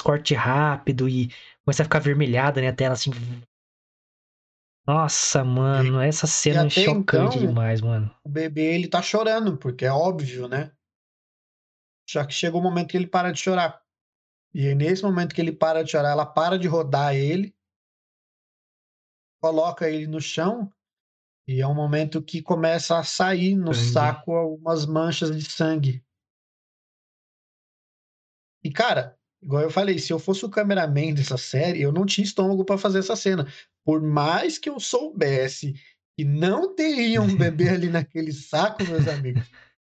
corte rápido e começa a ficar vermelhada, né? A tela assim. Nossa, mano, essa cena é chocante então, demais, mano. O bebê ele tá chorando, porque é óbvio, né? Já que chega o momento que ele para de chorar. E aí, nesse momento que ele para de chorar, ela para de rodar ele, coloca ele no chão, e é um momento que começa a sair no sangue. saco algumas manchas de sangue. E, cara, igual eu falei, se eu fosse o cameraman dessa série, eu não tinha estômago para fazer essa cena. Por mais que eu soubesse que não teria um bebê ali naquele saco, meus amigos,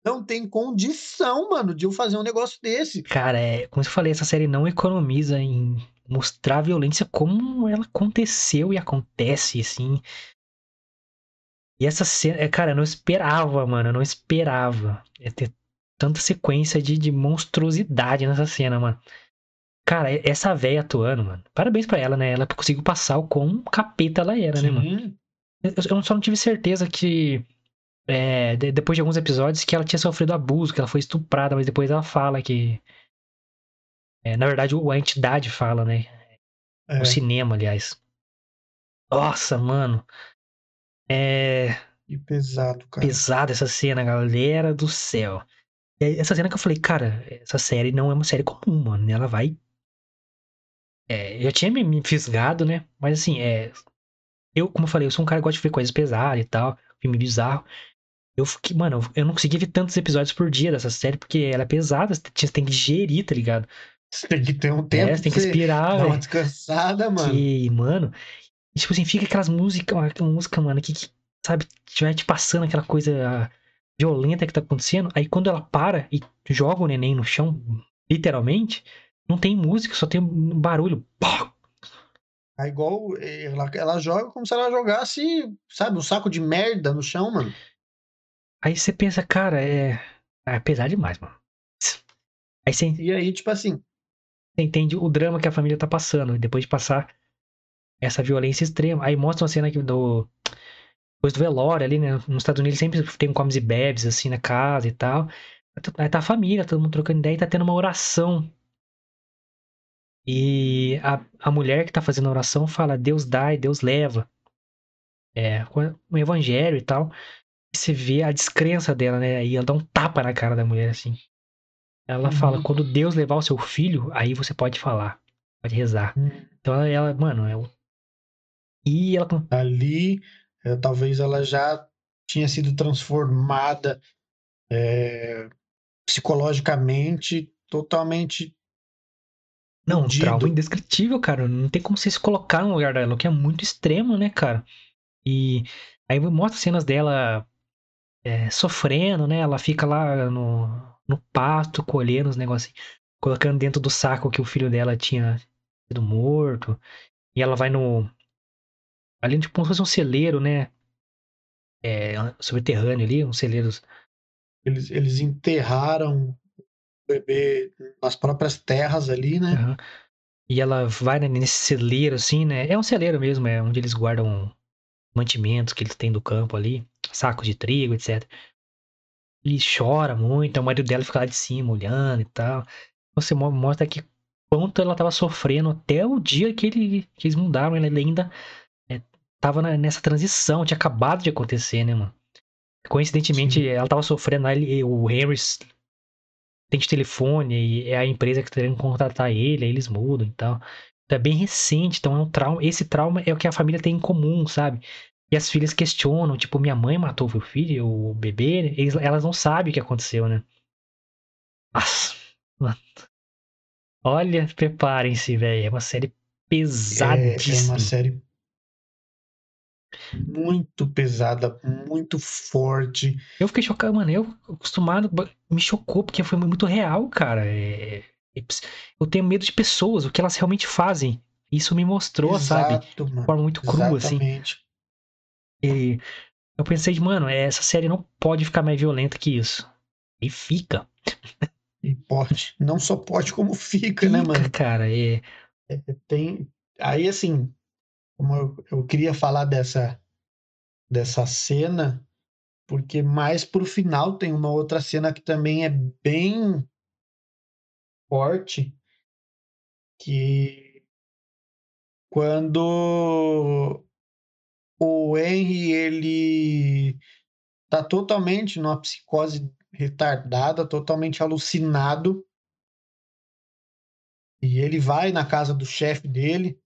não tem condição, mano, de eu fazer um negócio desse. Cara, é, como eu falei, essa série não economiza em mostrar a violência como ela aconteceu e acontece, assim. E essa cena, é, cara, eu não esperava, mano, eu não esperava ter tanta sequência de, de monstruosidade nessa cena, mano. Cara, essa véia atuando, mano. Parabéns pra ela, né? Ela conseguiu passar o quão capeta ela era, Sim. né, mano? Eu, só não tive certeza que. É, de, depois de alguns episódios, que ela tinha sofrido abuso, que ela foi estuprada, mas depois ela fala que. É, na verdade, a entidade fala, né? É. O cinema, aliás. Nossa, mano. É. Que pesado, cara. Pesada essa cena, galera do céu. Essa cena que eu falei, cara, essa série não é uma série comum, mano. Ela vai é, eu tinha me, fisgado, né? Mas assim, é. Eu, como eu falei, eu sou um cara que gosta de ver coisas pesadas e tal, filme bizarro. Eu fiquei, mano, eu não conseguia ver tantos episódios por dia dessa série, porque ela é pesada, você tem que digerir, tá ligado? Você tem que ter um tempo. É, você tem que velho. uma descansada, mano. Que, mano. tipo assim, fica aquelas músicas, aquela música, mano, que, que sabe, vai te passando aquela coisa violenta que tá acontecendo. Aí quando ela para e joga o neném no chão, literalmente, não tem música, só tem barulho. É igual. Ela, ela joga como se ela jogasse, sabe, um saco de merda no chão, mano. Aí você pensa, cara, é. É pesado demais, mano. Aí você. E aí, tipo assim. Você entende o drama que a família tá passando. Depois de passar essa violência extrema. Aí mostra uma cena aqui do. Depois do velório ali, né? Nos Estados Unidos sempre tem comes e bebes, assim, na casa e tal. Aí tá a família, todo mundo trocando ideia e tá tendo uma oração e a, a mulher que tá fazendo a oração fala: Deus dá e Deus leva. É, o evangelho e tal. E você vê a descrença dela, né? Aí ela dá um tapa na cara da mulher, assim. Ela uhum. fala: quando Deus levar o seu filho, aí você pode falar, pode rezar. Uhum. Então ela, ela, mano, é o. E ela. Ali, é, talvez ela já tinha sido transformada é, psicologicamente, totalmente não, um trauma indescritível, cara. Não tem como você se colocar no lugar dela, que é muito extremo, né, cara? E aí mostra cenas dela é, sofrendo, né? Ela fica lá no, no pasto, colhendo os negócios, colocando dentro do saco que o filho dela tinha sido morto. E ela vai no. Ali, tipo, como se fosse um celeiro, né? É, subterrâneo ali, uns celeiros. Eles, eles enterraram bebê nas próprias terras ali, né? Uhum. E ela vai né, nesse celeiro, assim, né? É um celeiro mesmo, é onde eles guardam mantimentos que eles têm do campo ali, sacos de trigo, etc. E chora muito, o marido dela fica lá de cima olhando e tal. Você mostra que quanto ela tava sofrendo até o dia que, ele, que eles mudaram, ela ainda é, tava na, nessa transição, tinha acabado de acontecer, né, mano? Coincidentemente, Sim. ela tava sofrendo, aí o Henry tem de telefone e é a empresa que tá querendo contratar ele, aí eles mudam e tal. Então é bem recente, então é um trauma. Esse trauma é o que a família tem em comum, sabe? E as filhas questionam, tipo, minha mãe matou o filho, o bebê, eles, elas não sabem o que aconteceu, né? Nossa. Olha, preparem-se, velho. É uma série pesadíssima. É, é uma série muito pesada, muito forte. Eu fiquei chocado, mano. Eu acostumado, me chocou porque foi muito real, cara. É... Eu tenho medo de pessoas, o que elas realmente fazem. Isso me mostrou, Exato, sabe? De forma muito crua, assim. Exatamente. assim. E eu pensei, mano, essa série não pode ficar mais violenta que isso. E fica. E pode. Não só pode, como fica, né, fica né, mano? cara, é... é... Tem. Aí, assim, como eu, eu queria falar dessa, dessa cena, porque mais pro final tem uma outra cena que também é bem forte, que quando o Henry ele tá totalmente numa psicose retardada, totalmente alucinado. E ele vai na casa do chefe dele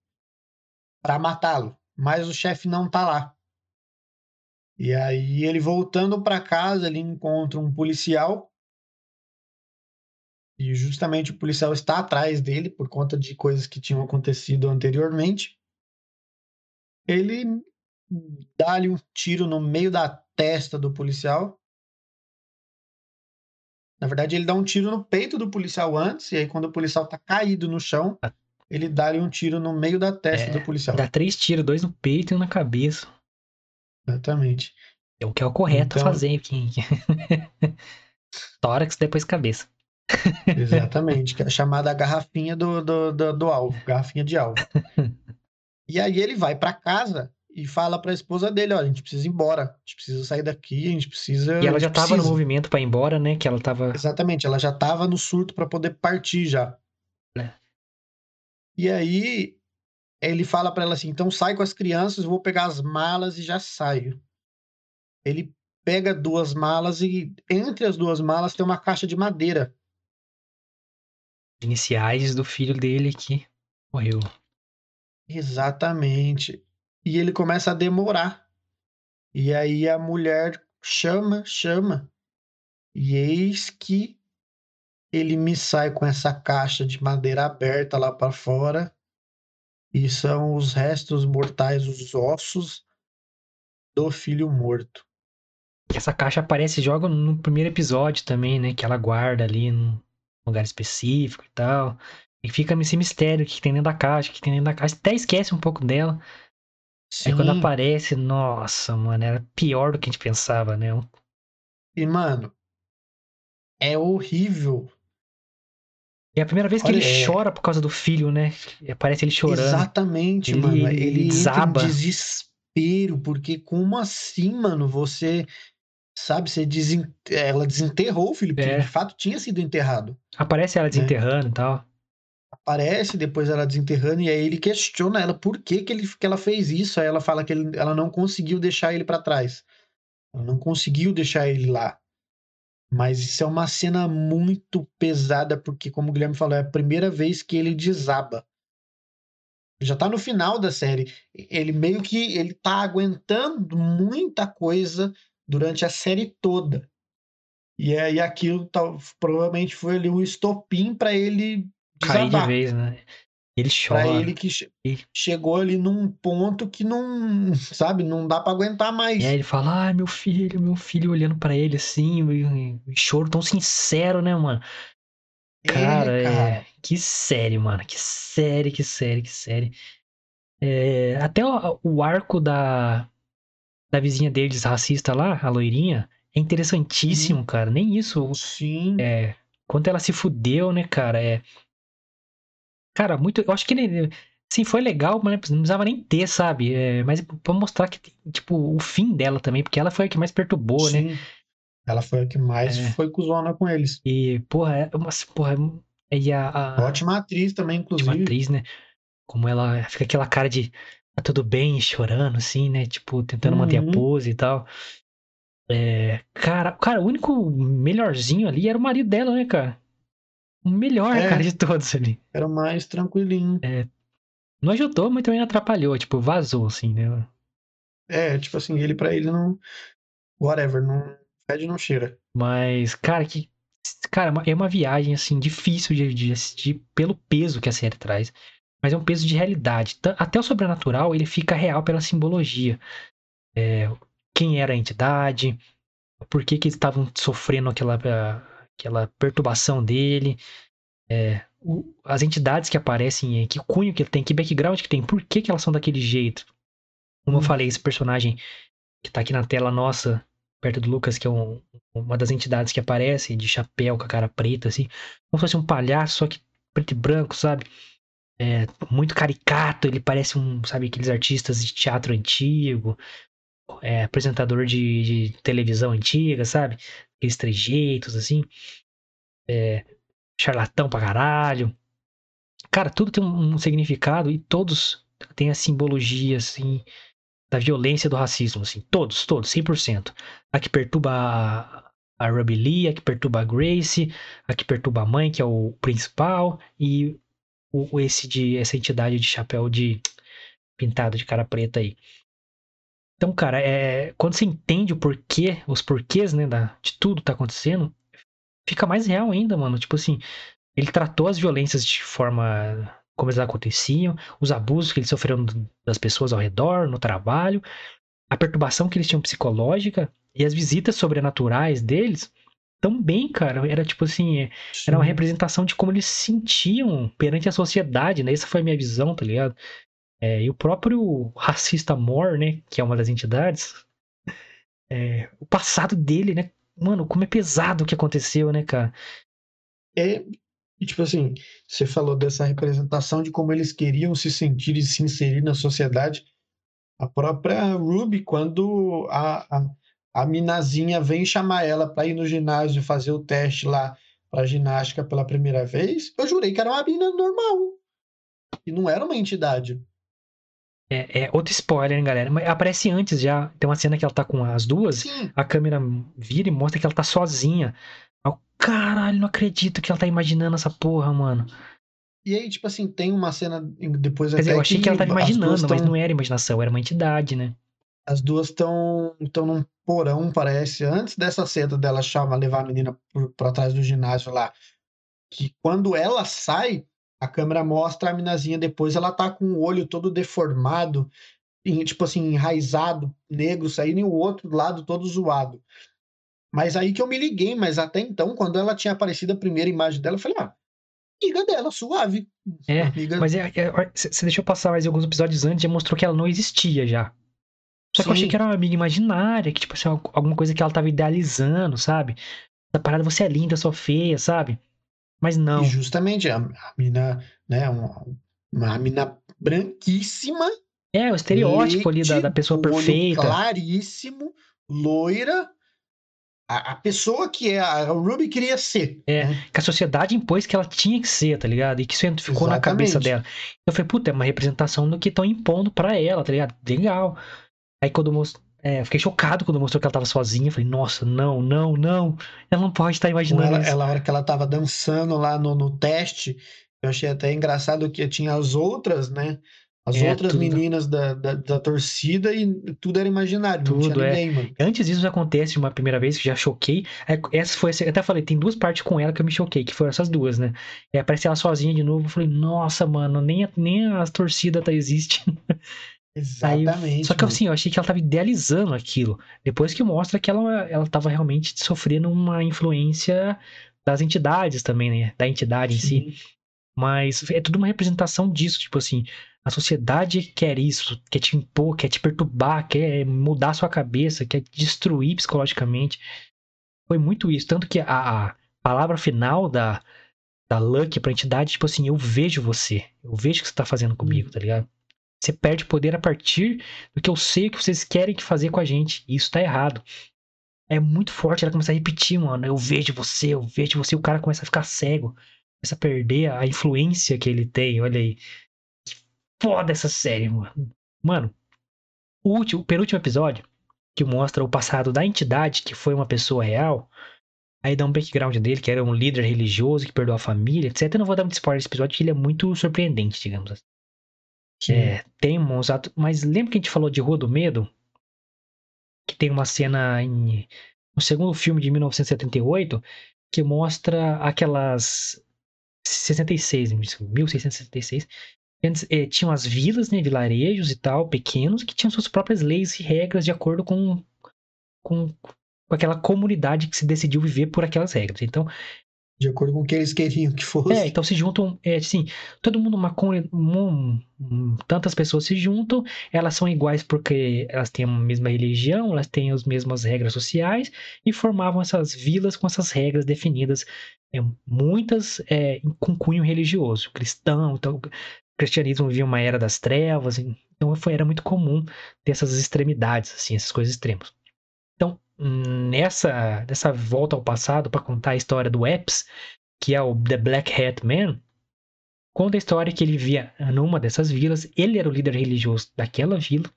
para matá-lo, mas o chefe não tá lá. E aí ele voltando para casa, ele encontra um policial e justamente o policial está atrás dele por conta de coisas que tinham acontecido anteriormente. Ele dá-lhe um tiro no meio da testa do policial. Na verdade, ele dá um tiro no peito do policial antes, e aí quando o policial tá caído no chão, ah. ele dá-lhe um tiro no meio da testa é, do policial. Dá três tiros, dois no peito e um na cabeça. Exatamente. É o que é o correto então... fazer. Que... Tórax, depois cabeça. Exatamente, que é a chamada garrafinha do, do, do, do alvo, garrafinha de alvo. E aí ele vai para casa e fala para a esposa dele, ó, a gente precisa ir embora, a gente precisa sair daqui, a gente precisa. E ela já estava no movimento para ir embora, né? Que ela tava. Exatamente, ela já estava no surto para poder partir já. É. E aí ele fala para ela assim, então sai com as crianças, vou pegar as malas e já saio. Ele pega duas malas e entre as duas malas tem uma caixa de madeira. Iniciais do filho dele que morreu. Exatamente. E ele começa a demorar. E aí a mulher chama, chama. E eis que ele me sai com essa caixa de madeira aberta lá para fora. E são os restos mortais, os ossos do filho morto. Essa caixa aparece joga no primeiro episódio também, né? Que ela guarda ali num lugar específico e tal. E fica esse mistério que tem dentro da caixa, que tem dentro da caixa. Até esquece um pouco dela. Sim. Aí quando aparece, nossa, mano, era pior do que a gente pensava, né? E, mano, é horrível. É a primeira vez que Olha, ele é... chora por causa do filho, né? Aparece ele chorando. Exatamente, ele, mano. Ele, ele desaba. entra em desespero, porque como assim, mano, você sabe, você desen... ela desenterrou o filho, porque é. de fato tinha sido enterrado. Aparece ela né? desenterrando né? e tal aparece depois ela desenterrando e aí ele questiona ela por que, que, ele, que ela fez isso. Aí ela fala que ele, ela não conseguiu deixar ele para trás. Ela não conseguiu deixar ele lá. Mas isso é uma cena muito pesada, porque, como o Guilherme falou, é a primeira vez que ele desaba. Já tá no final da série. Ele meio que ele tá aguentando muita coisa durante a série toda. E aí aquilo tá, provavelmente foi ali um estopim para ele cair de vez, né? Ele chora. Pra ele que chegou ali num ponto que não, sabe, não dá para aguentar mais. E aí ele fala, ai, meu filho, meu filho, olhando para ele assim, um choro tão sincero, né, mano? Cara, é, cara. É... que série, mano, que série, que série, que série. É... Até o, o, arco da, da vizinha deles, racista lá, a loirinha, é interessantíssimo, hum. cara. Nem isso. Sim. É, quanto ela se fudeu, né, cara? É, Cara, muito. Eu acho que nem. Sim, foi legal, mas não precisava nem ter, sabe? É, mas pra mostrar que, tipo, o fim dela também, porque ela foi a que mais perturbou, né? Sim. né? Ela foi a que mais é. foi cuzona com eles. E, porra, é uma. Porra, e a, a... Ótima atriz também, inclusive. Ótima atriz, né? Como ela fica aquela cara de tá tudo bem, chorando, assim, né? Tipo, tentando uhum. manter a uhum. pose e tal. É, cara, cara, o único melhorzinho ali era o marido dela, né, cara? O melhor, é, cara, de todos ali. Era o mais tranquilinho. É. Não ajudou, mas também atrapalhou. Tipo, vazou, assim, né? É, tipo assim, ele pra ele não. Whatever, não. Fede não cheira. Mas, cara, que. Cara, é uma viagem, assim, difícil de, de assistir pelo peso que a série traz. Mas é um peso de realidade. Até o sobrenatural, ele fica real pela simbologia. É, quem era a entidade, por que, que eles estavam sofrendo aquela aquela perturbação dele, é, o, as entidades que aparecem, que cunho que ele tem, que background que tem, por que, que elas são daquele jeito. Como hum. eu falei, esse personagem que tá aqui na tela nossa, perto do Lucas, que é um, uma das entidades que aparece, de chapéu, com a cara preta, assim, como se fosse um palhaço, só que preto e branco, sabe? É, muito caricato, ele parece um, sabe, aqueles artistas de teatro antigo. é, apresentador de, de, televisão antiga, sabe? Aqueles trejeitos, assim. É, charlatão pra caralho. Cara, tudo tem um, um significado e todos têm a simbologia, assim, da violência do racismo, assim. Todos, todos, 100%. A que perturba a, a Ruby Lee, a que perturba a Grace, a que perturba a mãe, que é o principal, e o, esse de essa entidade de chapéu de pintado de cara preta aí. Então, cara, é, quando você entende o porquê, os porquês, né, da, de tudo que tá acontecendo, fica mais real ainda, mano. Tipo assim, ele tratou as violências de forma como elas aconteciam, os abusos que eles sofreram das pessoas ao redor, no trabalho, a perturbação que eles tinham psicológica e as visitas sobrenaturais deles também, cara, era tipo assim, Sim. era uma representação de como eles se sentiam perante a sociedade, né? Essa foi a minha visão, tá ligado? É, e o próprio racista Moore, né, que é uma das entidades, é, o passado dele, né? Mano, como é pesado o que aconteceu, né, cara? É, tipo assim, você falou dessa representação de como eles queriam se sentir e se inserir na sociedade. A própria Ruby, quando a, a a minazinha vem chamar ela para ir no ginásio fazer o teste lá para ginástica pela primeira vez, eu jurei que era uma mina normal. E não era uma entidade. É, é outro spoiler, hein, galera? Mas aparece antes já. Tem uma cena que ela tá com as duas, Sim. a câmera vira e mostra que ela tá sozinha. Eu, caralho, não acredito que ela tá imaginando essa porra, mano. E aí, tipo assim, tem uma cena depois Quer dizer, eu achei que, que ela tava imaginando, mas não era imaginação, era uma entidade, né? As duas estão estão num porão, parece, antes dessa cena dela chama levar a menina para trás do ginásio lá. Que quando ela sai, a câmera mostra a minazinha depois, ela tá com o olho todo deformado, em, tipo assim, enraizado, negro, saindo e o outro lado todo zoado. Mas aí que eu me liguei, mas até então, quando ela tinha aparecido a primeira imagem dela, eu falei, ah, amiga dela, suave. É, amiga... mas é, é, você deixou passar mais alguns episódios antes, já mostrou que ela não existia já. Só Sim. que eu achei que era uma amiga imaginária, que, tipo assim, alguma coisa que ela tava idealizando, sabe? Essa parada, você é linda, sou feia, sabe? Mas não. E justamente, a, a mina, né, uma, uma mina branquíssima. É, o estereótipo leite, ali da, da pessoa perfeita. Claríssimo, loira. A, pessoa que é a Ruby queria ser. É, né? que a sociedade impôs que ela tinha que ser, tá ligado? E que isso ficou Exatamente. na cabeça dela. Eu falei, puta, é uma representação do que estão impondo para ela, tá ligado? Legal. Aí quando mostrou. É, eu fiquei chocado quando mostrou que ela tava sozinha. Falei, nossa, não, não, não. Ela não pode estar imaginando ela, isso. Ela, a hora que ela tava dançando lá no, no teste, eu achei até engraçado que tinha as outras, né? As é, outras tudo. meninas da, da, da, torcida e tudo era imaginário, tudo, não tinha ninguém, é. mano. Antes disso acontece uma primeira vez que já choquei. Essa foi, até falei, tem duas partes com ela que eu me choquei, que foram essas duas, né? E aparece ela sozinha de novo, eu falei, nossa, mano, nem, nem as torcidas tá existindo. Exatamente. Aí, só que assim, eu achei que ela tava idealizando aquilo. Depois que mostra que ela, ela tava realmente sofrendo uma influência das entidades também, né? Da entidade Sim. em si. Mas é tudo uma representação disso, tipo assim, a sociedade quer isso, quer te impor, quer te perturbar, quer mudar a sua cabeça, quer te destruir psicologicamente. Foi muito isso. Tanto que a, a palavra final da, da Lucky pra entidade, tipo assim, eu vejo você. Eu vejo o que você tá fazendo comigo, tá ligado? Você perde poder a partir do que eu sei que vocês querem fazer com a gente. E isso tá errado. É muito forte. Ela começa a repetir, mano. Eu vejo você, eu vejo você. O cara começa a ficar cego. Começa a perder a influência que ele tem. Olha aí. Que foda essa série, mano. Mano, o, último, o penúltimo episódio, que mostra o passado da entidade, que foi uma pessoa real. Aí dá um background dele, que era um líder religioso que perdeu a família, etc. Eu não vou dar muito spoiler nesse episódio, porque ele é muito surpreendente, digamos assim. É, tem uns atos. Mas lembra que a gente falou de Rua do Medo? Que tem uma cena em, no segundo filme de 1978 que mostra aquelas 66, 1666. Antes, é, tinham as vilas, né, vilarejos e tal, pequenos, que tinham suas próprias leis e regras de acordo com, com, com aquela comunidade que se decidiu viver por aquelas regras. Então, de acordo com o que eles queriam que fosse. É, então se juntam, é, assim, todo mundo, uma um, um, tantas pessoas se juntam, elas são iguais porque elas têm a mesma religião, elas têm as mesmas regras sociais e formavam essas vilas com essas regras definidas, é, muitas é, com cunho religioso, cristão, então cristianismo vivia uma era das trevas, então foi, era muito comum ter essas extremidades, assim, essas coisas extremas. Nessa, nessa volta ao passado para contar a história do Epps, que é o The Black Hat Man, conta a história que ele via numa dessas vilas, ele era o líder religioso daquela vila,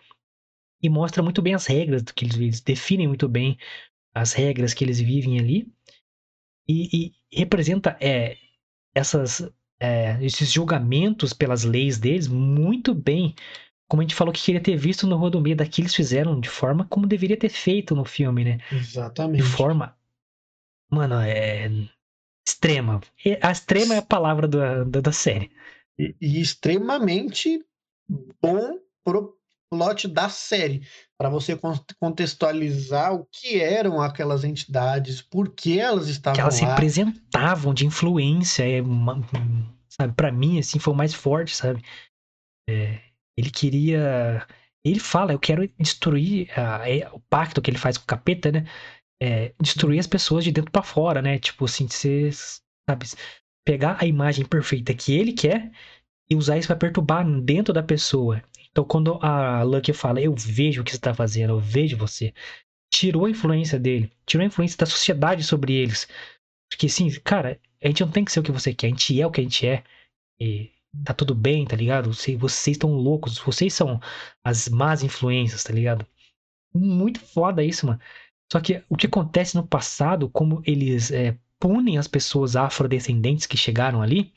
e mostra muito bem as regras do que eles, eles definem muito bem as regras que eles vivem ali, e, e representa é, essas, é, esses julgamentos pelas leis deles muito bem como a gente falou que queria ter visto no Rodomia, daqui eles fizeram de forma como deveria ter feito no filme, né? Exatamente. De forma, mano, é extrema. A extrema é a palavra do, da, da série. E, e, extremamente bom pro plot da série, para você contextualizar o que eram aquelas entidades, por que elas estavam que elas lá. representavam de influência, é uma, sabe? Para mim assim foi o mais forte, sabe? É, ele queria. Ele fala, eu quero destruir é, o pacto que ele faz com o capeta, né? É, destruir as pessoas de dentro para fora, né? Tipo assim, você, sabe, pegar a imagem perfeita que ele quer e usar isso para perturbar dentro da pessoa. Então, quando a Lucky fala, eu vejo o que você tá fazendo, eu vejo você, tirou a influência dele, tirou a influência da sociedade sobre eles. Porque, assim, cara, a gente não tem que ser o que você quer, a gente é o que a gente é. E tá tudo bem, tá ligado? Vocês, estão loucos, vocês são as más influências, tá ligado? Muito foda isso, mano. Só que o que acontece no passado, como eles é, punem as pessoas afrodescendentes que chegaram ali,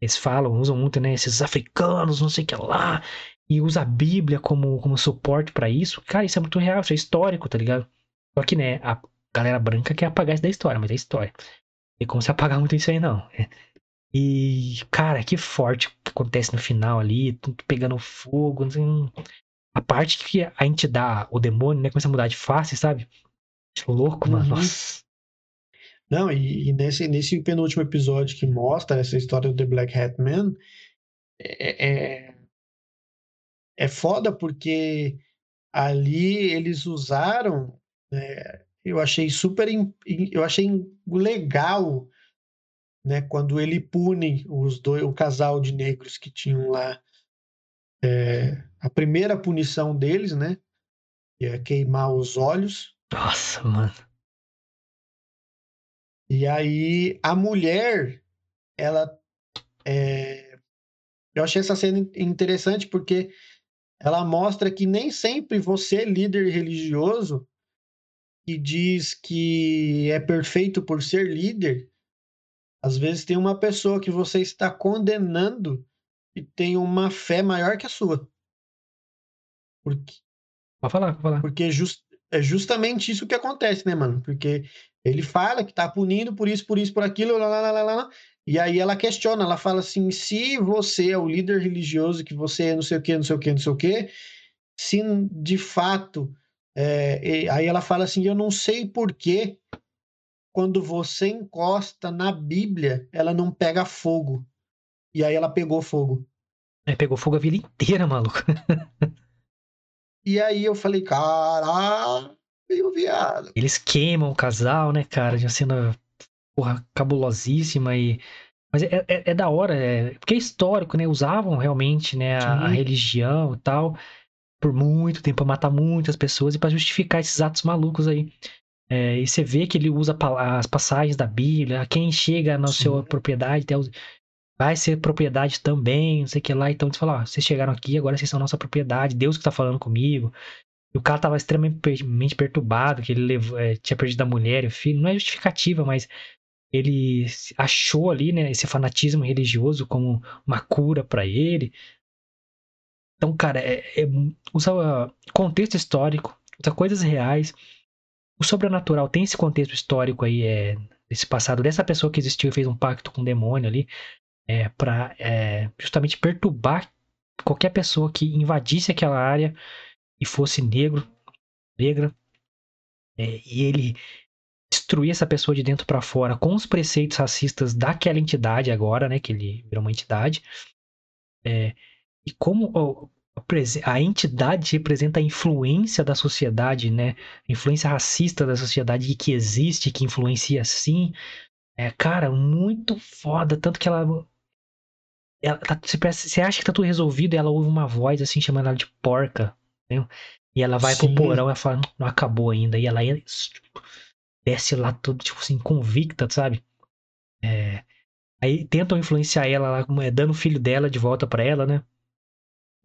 eles falam, usam muito, né, esses africanos, não sei o que lá, e usa a Bíblia como, como suporte para isso. Cara, isso é muito real, isso é histórico, tá ligado? Só que, né, a galera branca quer apagar isso da história, mas é história. Tem como se apagar muito isso aí, não. É. E, cara, que forte o que acontece no final ali, tudo pegando fogo. Assim, a parte que a gente dá o demônio, né, começa a mudar de face, sabe? Louco, mano. Uhum. Nossa. Não, e, e, nesse, nesse penúltimo episódio que mostra essa história do The Black Hat Man, é, é, é foda porque ali eles usaram. É, eu achei super. Eu achei legal né, quando ele pune os dois, o casal de negros que tinham lá é, a primeira punição deles, né, que é queimar os olhos. Nossa, mano. E aí a mulher, ela, é, eu achei essa cena interessante porque ela mostra que nem sempre você, líder religioso, que diz que é perfeito por ser líder, às vezes tem uma pessoa que você está condenando e tem uma fé maior que a sua. Porque, pode falar, pode falar. Porque just, é justamente isso que acontece, né, mano? Porque ele fala que tá punindo por isso, por isso, por aquilo, lá, lá, lá, lá. E aí ela questiona, ela fala assim: se você é o líder religioso, que você é não sei o que, não sei o que, não sei o que, se de fato. É, aí ela fala assim: eu não sei por que quando você encosta na Bíblia, ela não pega fogo. E aí ela pegou fogo. É, pegou fogo a vida inteira, maluco. e aí eu falei, caralho, viado. Eles queimam o casal, né, cara, de uma cena, porra, cabulosíssima e... Mas é, é, é da hora, é... porque é histórico, né, usavam realmente, né, a, a religião e tal, por muito tempo, pra matar muitas pessoas e para justificar esses atos malucos aí. É, e você vê que ele usa as passagens da Bíblia, quem chega na Sim. sua propriedade vai ser propriedade também, não sei o que lá. Então, você fala, ó, vocês chegaram aqui, agora vocês são nossa propriedade, Deus que tá falando comigo. E o cara tava extremamente perturbado, que ele levou, é, tinha perdido a mulher e o filho. Não é justificativa, mas ele achou ali, né, esse fanatismo religioso como uma cura para ele. Então, cara, é, é, usa contexto histórico, usa coisas reais o sobrenatural tem esse contexto histórico aí, é, esse passado dessa pessoa que existiu e fez um pacto com o demônio ali, é, para é, justamente perturbar qualquer pessoa que invadisse aquela área e fosse negro, negra, é, e ele destruir essa pessoa de dentro para fora com os preceitos racistas daquela entidade agora, né, que ele virou uma entidade. É, e como a entidade representa a influência da sociedade, né? A influência racista da sociedade que existe, que influencia sim. É, cara, muito foda. Tanto que ela. ela tá- você, pensa- você acha que tá tudo resolvido e ela ouve uma voz assim chamando ela de porca. Entendeu? E ela vai Sim. pro porão e ela fala, não, não acabou ainda. E ela tipo, desce lá tudo, tipo assim, convicta, sabe? É, aí tentam influenciar ela lá, é, dando o filho dela de volta pra ela, né?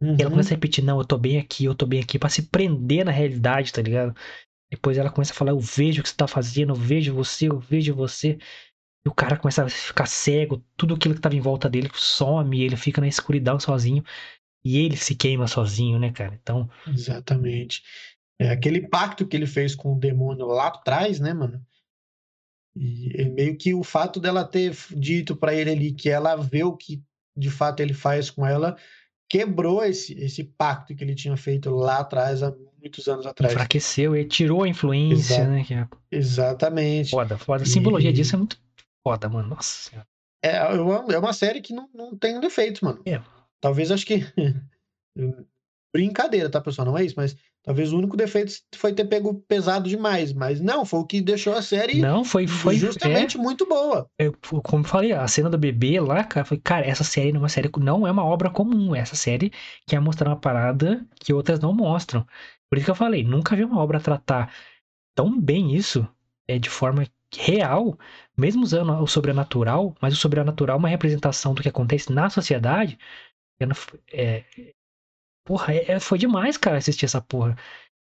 Uhum. E ela começa a repetir, não, eu tô bem aqui, eu tô bem aqui, pra se prender na realidade, tá ligado? Depois ela começa a falar, eu vejo o que você tá fazendo, eu vejo você, eu vejo você. E o cara começa a ficar cego, tudo aquilo que tava em volta dele some, ele fica na escuridão sozinho. E ele se queima sozinho, né, cara? Então, Exatamente. É aquele pacto que ele fez com o demônio lá atrás, né, mano? E é meio que o fato dela ter dito pra ele ali que ela vê o que de fato ele faz com ela quebrou esse, esse pacto que ele tinha feito lá atrás, há muitos anos atrás. enfraqueceu, ele tirou a influência, né? É Exatamente. foda, foda. A simbologia E- disso é muito foda, mano. Nossa senhora. É uma, é uma série que não, não tem defeitos, mano. É. Talvez acho que. Brincadeira, tá, pessoal? Não é isso, mas talvez o único defeito foi ter pego pesado demais. Mas não, foi o que deixou a série Não, foi, foi justamente muito boa. é, eu- como eu falei, a cena do bebê lá, cara, foi, cara, essa série não é uma série, não é uma obra comum. Essa série quer mostrar uma parada que outras não mostram. Por isso que eu falei, nunca vi uma obra tratar tão bem isso, é de forma real, mesmo usando o sobrenatural, mas o sobrenatural é uma representação do que acontece na sociedade. É, porra, é- é- foi demais, cara, assistir essa porra.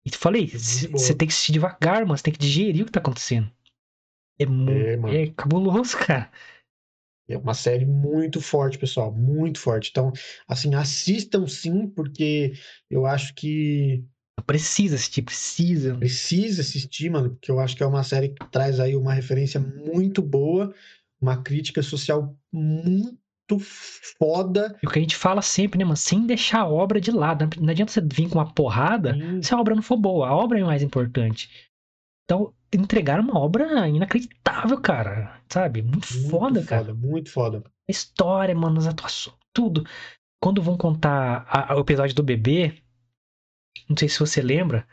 E te falei, Muito você tem que assistir devagar, mano, você tem que digerir o que tá acontecendo. É, mu- É, é cabuloso, cara. É uma série muito forte, pessoal. Muito forte. Então, assim, assistam sim, porque eu acho que Precisa assistir, precisa. precisa assistir, mano, porque eu acho que é uma série que traz aí uma referência muito boa, uma crítica social muito foda. E o que a gente fala sempre, né, mano? Sem deixar a obra de lado. Não adianta você vir com uma porrada Sim, se a obra não for boa. A obra é mais importante. Então, entregaram uma obra inacreditável, cara. Sabe? Muito, muito foda, cara. foda, muito foda. A história, mano, as atuações, tudo. Quando vão contar a- a- o episódio do bebê, não sei se você lembra,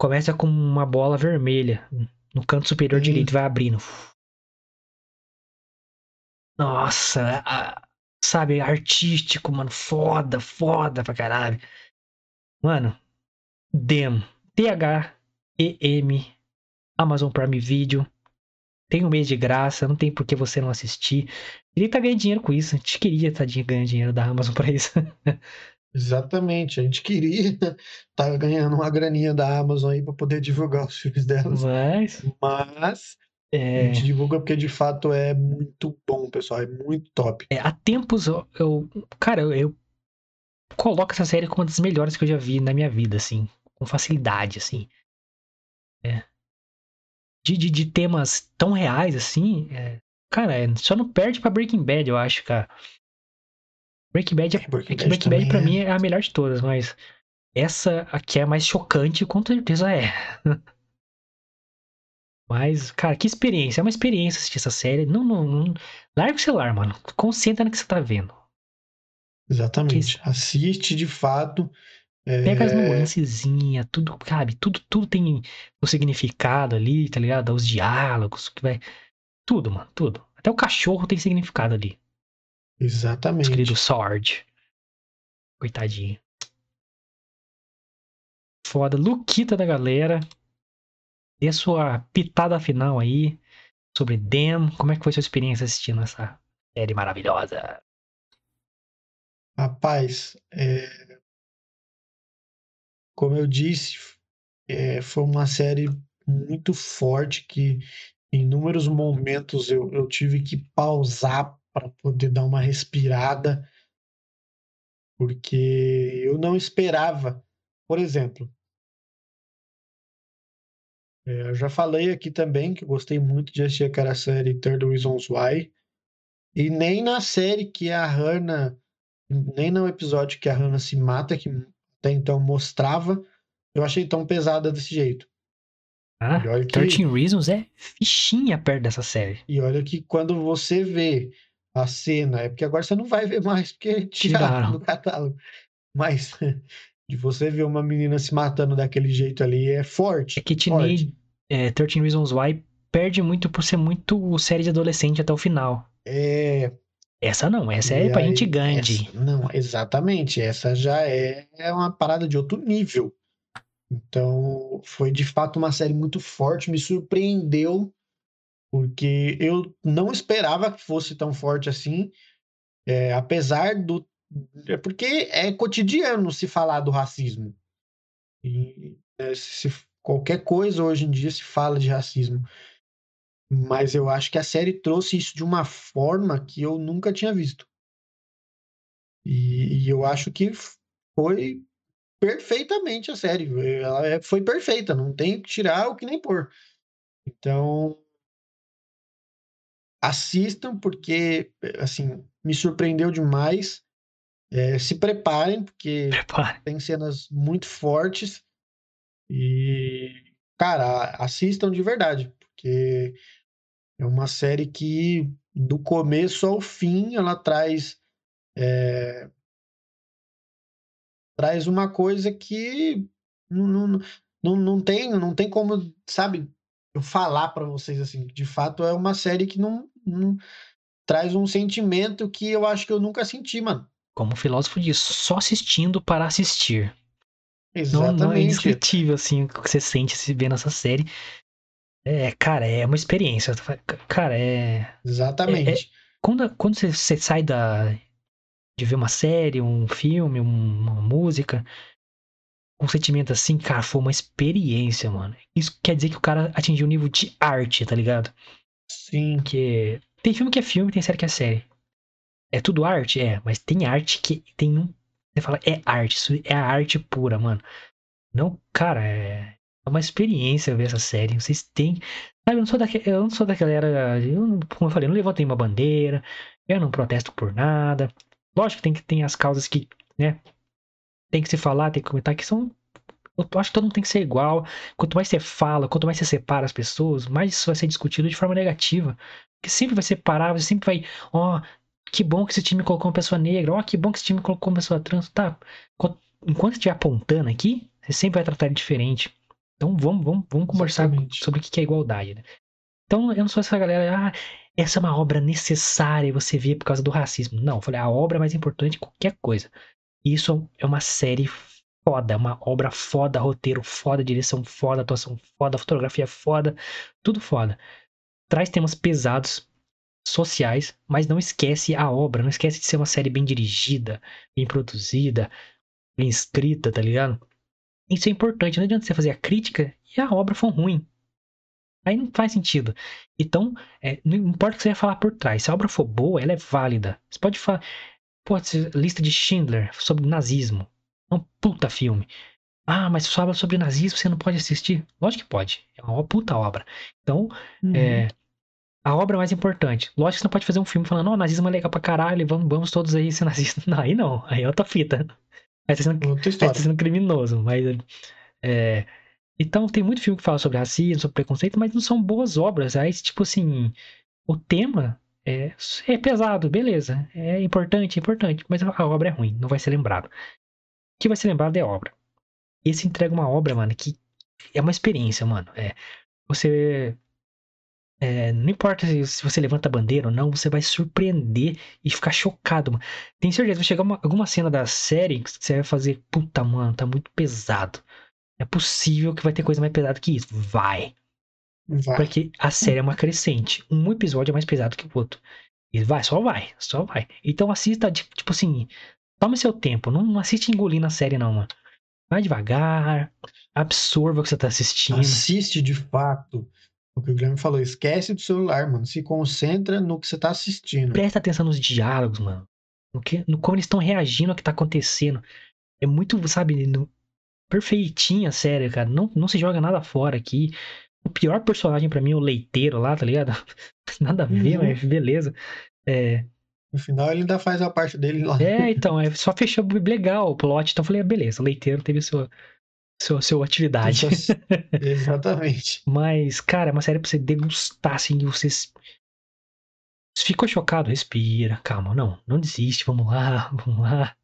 começa com uma bola vermelha no canto superior Sim. direito, vai abrindo. Nossa, a- sabe, artístico, mano, foda, foda pra caralho. Mano, Dem, T-H-E-M, Amazon Prime Video. Tem um mês de graça, não tem por que você não assistir. Ele tá ganhando dinheiro com isso. A gente queria estar ganhando dinheiro da Amazon pra isso. Exatamente. A gente queria estar ganhando uma graninha da Amazon aí para poder divulgar os filmes delas. Mas. Mas a É, gente divulga porque de fato é muito bom, pessoal. É muito top. é, há tempos eu. eu- cara, eu, eu coloco essa série como uma das melhores que eu já vi na minha vida, assim. Com facilidade, assim. É. De, de, de temas tão reais, assim. é, cara, é, só não perde pra Breaking Bad, eu acho, cara. Breaking Bad, é, É, Breaking é que Bad Breaking Bad também pra é. mim é a melhor de todas, mas essa aqui é a mais chocante, com certeza é. Mas, cara, que experiência. É uma experiência assistir essa série. Não, não, não... Larga o celular, mano. Concentra no que você tá vendo. Exatamente. Assiste de fato. Pega as É, nuancezinhas, tudo, sabe? Tudo, tudo tem o significado ali, tá ligado? Os diálogos, que vai. Tudo, mano, tudo. Até o cachorro tem significado ali. Exatamente. queridos Sword. Coitadinho. Foda. Luquita da galera. Dê sua pitada final aí sobre Dem. Como é que foi sua experiência assistindo essa série maravilhosa? Rapaz, é, como eu disse, é, foi uma série muito forte que em inúmeros momentos eu, eu tive que pausar para poder dar uma respirada, porque eu não esperava. Por exemplo, é, eu já falei aqui também que eu gostei muito de assistir aquela série 30 Reasons Why, e nem na série que a Hannah nem no episódio que a Hannah se mata, que até então mostrava, eu achei tão pesada desse jeito. Ah, E olha que- 13 Reasons é fichinha perto dessa série. E olha que quando você vê a cena, é porque agora você não vai ver mais, porque tiraram Tiraram. do catálogo. Mas de você ver uma menina se matando daquele jeito ali é forte. É que. Teenage é, 13 Reasons Why perde muito por ser muito série de adolescente até o final. É, Essa não, essa é E pra aí, gente grande. essa- não, exatamente. Essa já é, é uma parada de outro nível. Então, foi de fato uma série muito forte, me surpreendeu, porque eu não esperava que fosse tão forte assim. É, apesar do. É porque é cotidiano se falar do racismo. E né, se, qualquer coisa hoje em dia se fala de racismo. Mas eu acho que a série trouxe isso de uma forma que eu nunca tinha visto. E, e eu acho que foi perfeitamente a série. Ela é- foi perfeita, não tem que tirar o que nem pôr. Então, assistam, porque, assim, me surpreendeu demais. É, se preparem, porque Prepara. tem cenas muito fortes. E, cara, assistam de verdade, porque é uma série que, do começo ao fim, ela traz. é, traz uma coisa que não, não, não, não, tem, não tem como, sabe, eu falar pra vocês assim. De fato, é uma série que não, não traz um sentimento que eu acho que eu nunca senti, mano. Como o filósofo diz, só assistindo para assistir. Não, não é Exatamente. indescritível, assim, o que você sente se vendo essa série. É, cara, é uma experiência. Cara, é. Exatamente. Quando, quando você, você sai da, de ver uma série, um filme, um- uma música, um sentimento assim, cara, foi uma experiência, mano. Isso quer dizer que o cara atingiu um nível de arte, tá ligado? Sim. Porque tem filme que é filme, tem série que é série. É tudo arte? É, mas tem arte que tem um. Você fala, é arte, isso é a arte pura, mano. Não, cara, é, é uma experiência ver essa série. Vocês têm. Sabe, eu não sou daquela. Eu não sou daquela. Eu, como eu falei, eu não levantei uma bandeira. Eu não protesto por nada. Lógico que tem que tem as causas que, né? Tem que se falar, tem que comentar que são. Eu acho que todo mundo tem que ser igual. Quanto mais você fala, quanto mais você separa as pessoas, mais isso vai ser discutido de forma negativa. Porque sempre vai separar, você sempre vai. Ó, que bom que esse time colocou uma pessoa negra. Ó, que bom que esse time colocou uma pessoa trans. Tá. Enquanto estiver apontando aqui, você sempre vai tratar ele diferente. Então vamos, vamos, vamos conversar Exatamente. sobre o que é igualdade, né? Então eu não sou essa galera, ah, essa é uma obra necessária você vê por causa do racismo. Não, eu falei, a obra é mais importante que qualquer coisa. Isso é uma série foda, é uma obra foda, roteiro foda, direção foda, atuação foda, fotografia foda, tudo foda. Traz temas pesados, sociais, mas não esquece a obra, não esquece de ser uma série bem dirigida, bem produzida, bem escrita, tá ligado? Isso é importante, não adianta você fazer a crítica e a obra for ruim. Aí não faz sentido. Então, é, não importa o que você vai falar por trás. Se a obra for boa, ela é válida. Você pode falar, pô, lista de Schindler sobre nazismo. É um puta filme. Ah, mas fala sobre nazismo, você não pode assistir? Lógico que pode. É uma puta obra. Então, Uhum. é, a obra mais importante. Lógico que você não pode fazer um filme falando, ó, nazismo é legal pra caralho, vamos, vamos todos aí ser nazistas. Não, aí não. Aí é outra fita. Aí tá sendo Aí tá sendo criminoso, mas. É, então, tem muito filme que fala sobre racismo, sobre preconceito, mas não são boas obras. Aí, tipo assim, o tema é, é pesado, beleza. É importante, é importante, mas a obra é ruim, não vai ser lembrado. O que vai ser lembrado é a obra. Esse entrega uma obra, mano, que é uma experiência, mano. É, você. É, não importa se, se você levanta a bandeira ou não, você vai surpreender e ficar chocado, mano. Tem certeza, vai chegar uma- alguma cena da série que você vai fazer, puta, mano, tá muito pesado. É possível que vai ter coisa mais pesada que isso. Vai. Vai. Porque a série é uma crescente. Um episódio é mais pesado que o outro. E vai, só vai, só vai. Então assista, tipo tipo assim, tome seu tempo. Não, não assiste engolindo a série, não, mano. Vai devagar, absorva o que você tá assistindo. Assiste de fato. O que o Guilherme falou, esquece do celular, mano. Se concentra no que você tá assistindo. Presta atenção nos diálogos, mano. No, que, no como eles estão reagindo ao que tá acontecendo. É muito, sabe, no- perfeitinha a série, cara. Não, não se joga nada fora aqui. O pior personagem pra mim é o leiteiro lá, tá ligado? Nada a ver, Uhum. mas beleza. É, No final ele ainda faz a parte dele lá. é, então, é, só fechou legal o plot. Então eu falei, ah, beleza, o leiteiro teve sua, sua, sua atividade. Exatamente. Mas, cara, é uma série pra você degustar, assim, e você. Ficou chocado? Respira, calma, não, não desiste, vamos lá, vamos lá.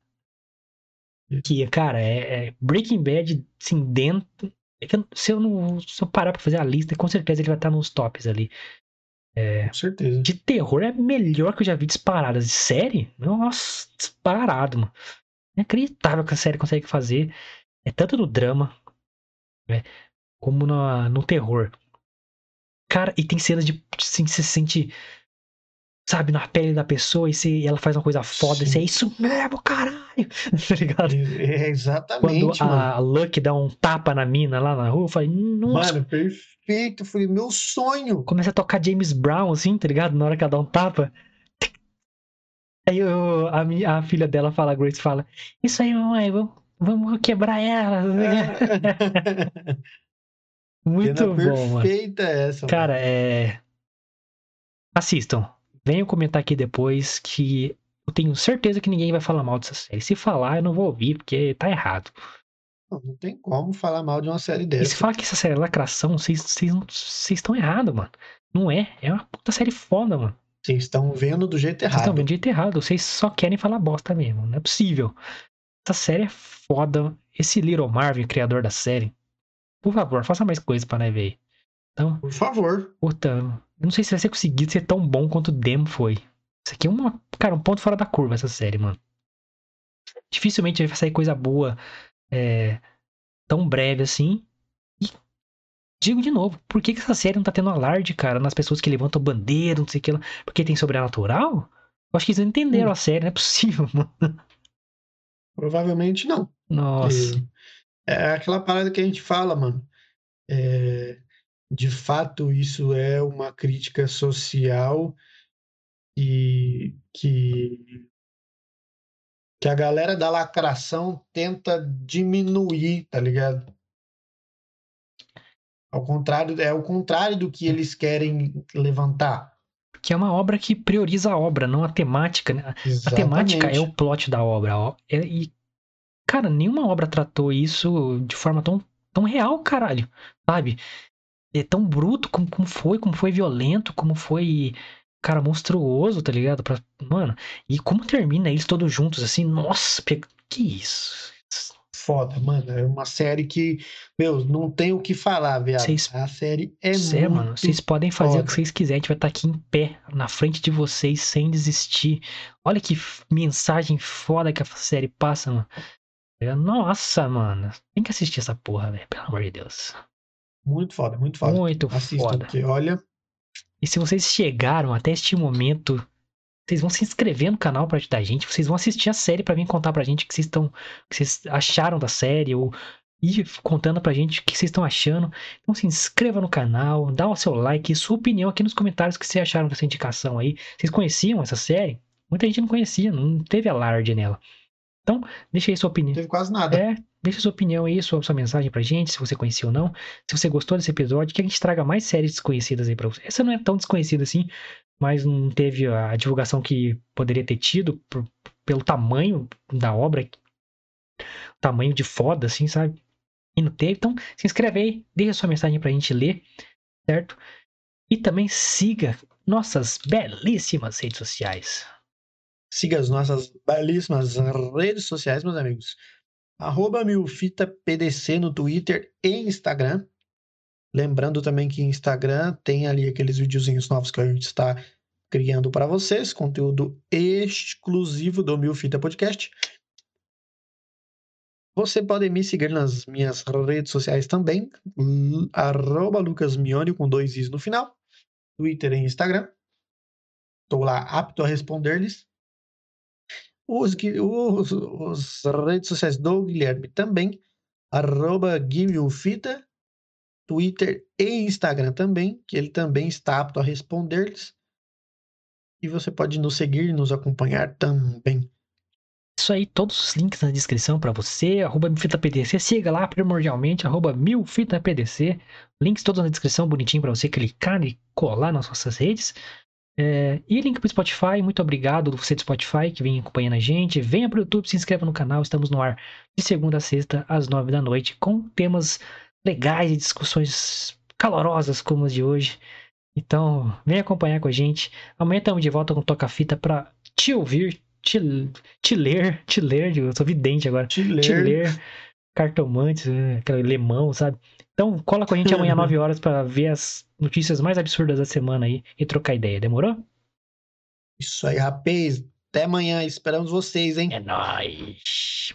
Que, cara, é, é Breaking Bad, assim, dentro. É eu- se eu não. Se eu parar pra fazer a lista, com certeza ele vai estar nos tops ali. É, Com certeza. de terror é melhor que eu já vi disparadas. De série? Nossa, disparado, mano. Inacreditável que a série consegue fazer. É tanto no drama, né, como no, no terror. Cara, e tem cenas de assim, você se sente, sabe, na pele da pessoa e, você, e ela faz uma coisa foda. E você, é isso mesmo, caralho. tá ligado? É, Quando exatamente, mano. a Lucky dá um tapa na mina lá na rua, eu falei, nossa, Mano, perfeito. Eu falei, meu sonho. começa a tocar James Brown, assim, tá ligado? Na hora que ela dá um tapa. Aí eu- a, mi- a filha dela fala, a Grace fala, isso aí, mamãe, vamos, vamos quebrar ela. Muito Cena bom, mano. perfeita essa. Cara, é. Assistam. Venham comentar aqui depois que eu tenho certeza que ninguém vai falar mal dessa série. Se falar, eu não vou ouvir, porque tá errado. mano. Não tem como falar mal de uma série E se dessa. falar que essa série é lacração, vocês não- estão errados, mano. Não é. É uma puta série foda, mano. Vocês estão vendo do jeito Vocês estão errado. vendo de jeito errado. Vocês só querem falar bosta mesmo. Não é possível. Essa série é foda. Esse Little Marvin, criador da série, por favor, faça mais coisa pra nós ver. aí. Então, Por favor. eu não sei se vai ser conseguido ser tão bom quanto o Demo foi. Isso aqui é uma, cara, um ponto fora da curva, essa série, mano. Dificilmente vai sair coisa boa é, tão breve assim. E digo de novo, por que, que essa série não tá tendo alarde, cara, nas pessoas que levantam bandeira, não sei o que lá? Porque tem sobrenatural? Eu acho que eles não entenderam Hum. a série, não é possível, mano. Provavelmente não. Nossa. É aquela parada que a gente fala, mano. É, de fato, isso é uma crítica social e que, que a galera da lacração tenta diminuir, tá ligado? Ao contrário, é o contrário do que eles querem levantar. Que é uma obra que prioriza a obra, não a temática, né? A temática é o plot da obra. É- e, cara, nenhuma obra tratou isso de forma tão, tão real, caralho. Sabe? É tão bruto como, como foi, como foi violento, como foi, cara, monstruoso, tá ligado? Pra, mano, e como termina eles todos juntos, assim, nossa, que isso? Foda, mano. É uma série que, meu, não tem o que falar, viado. Vocês- A série é Cê, muito mano, vocês podem fazer o foda. que vocês quiserem, a gente vai estar aqui em pé, na frente de vocês, sem desistir. Olha que mensagem foda que a série passa, mano. É, Nossa, mano. Tem que assistir essa porra, velho. Pelo amor de Deus. muito foda, muito foda. Muito Assistam, foda. porque olha, E se vocês chegaram até este momento, vocês vão se inscrever no canal pra ajudar a gente. Vocês vão assistir a série pra vir contar pra gente o que vocês estão. que vocês acharam da série, ou ir contando pra gente o que vocês estão achando. Então se inscreva no canal, dá o seu like e sua opinião aqui nos comentários o que vocês acharam dessa indicação aí. Vocês conheciam essa série? Muita gente não conhecia, não teve alarde nela. Então, deixa aí sua não opinião. teve quase nada. É, deixa sua opinião aí, sua, sua mensagem pra gente, se você conhecia ou não. Se você gostou desse episódio, que a gente traga mais séries desconhecidas aí pra você. Essa não é tão desconhecida assim, mas não teve a divulgação que poderia ter tido por- pelo tamanho da obra, tamanho de foda, assim, sabe? E não teve. Então, se inscreve aí, deixa sua mensagem pra gente ler, certo? E também siga nossas belíssimas redes sociais. Siga as nossas belíssimas redes sociais, meus amigos. Arroba milfitapdc no Twitter e Instagram. Lembrando também que Instagram tem ali aqueles videozinhos novos que a gente está criando para vocês, conteúdo exclusivo do Milfita Podcast. Você pode me seguir nas minhas redes sociais também, arroba lucasmione com dois i's no final, Twitter e Instagram. Estou lá apto a responder-lhes. Os, os, os redes sociais do Guilherme também, arroba guimilfita, Twitter e Instagram também, que ele também está apto a responder-lhes. E você pode nos seguir nos acompanhar também. Isso aí, todos os links na descrição pra você, arroba milfitapdc, siga lá primordialmente, arroba milfitapdc, links todos na descrição, bonitinho pra você clicar e colar nas nossas redes. É, e link pro Spotify, muito obrigado você do Spotify que vem acompanhando a gente, venha pro YouTube, se inscreva no canal, estamos no ar de segunda a sexta às nove da noite, com temas legais e discussões calorosas como as de hoje. Então, vem acompanhar com a gente. Amanhã estamos de volta com Toca Fita pra te ouvir, te, te ler, te ler, eu sou vidente agora, Te ler, te ler cartomantes, é, aquele lemão, sabe? Então, cola com a gente amanhã 9 horas para ver as notícias mais absurdas da semana aí e trocar ideia. Demorou? Isso aí, rapaz. Até amanhã. Esperamos vocês, hein? É nóis.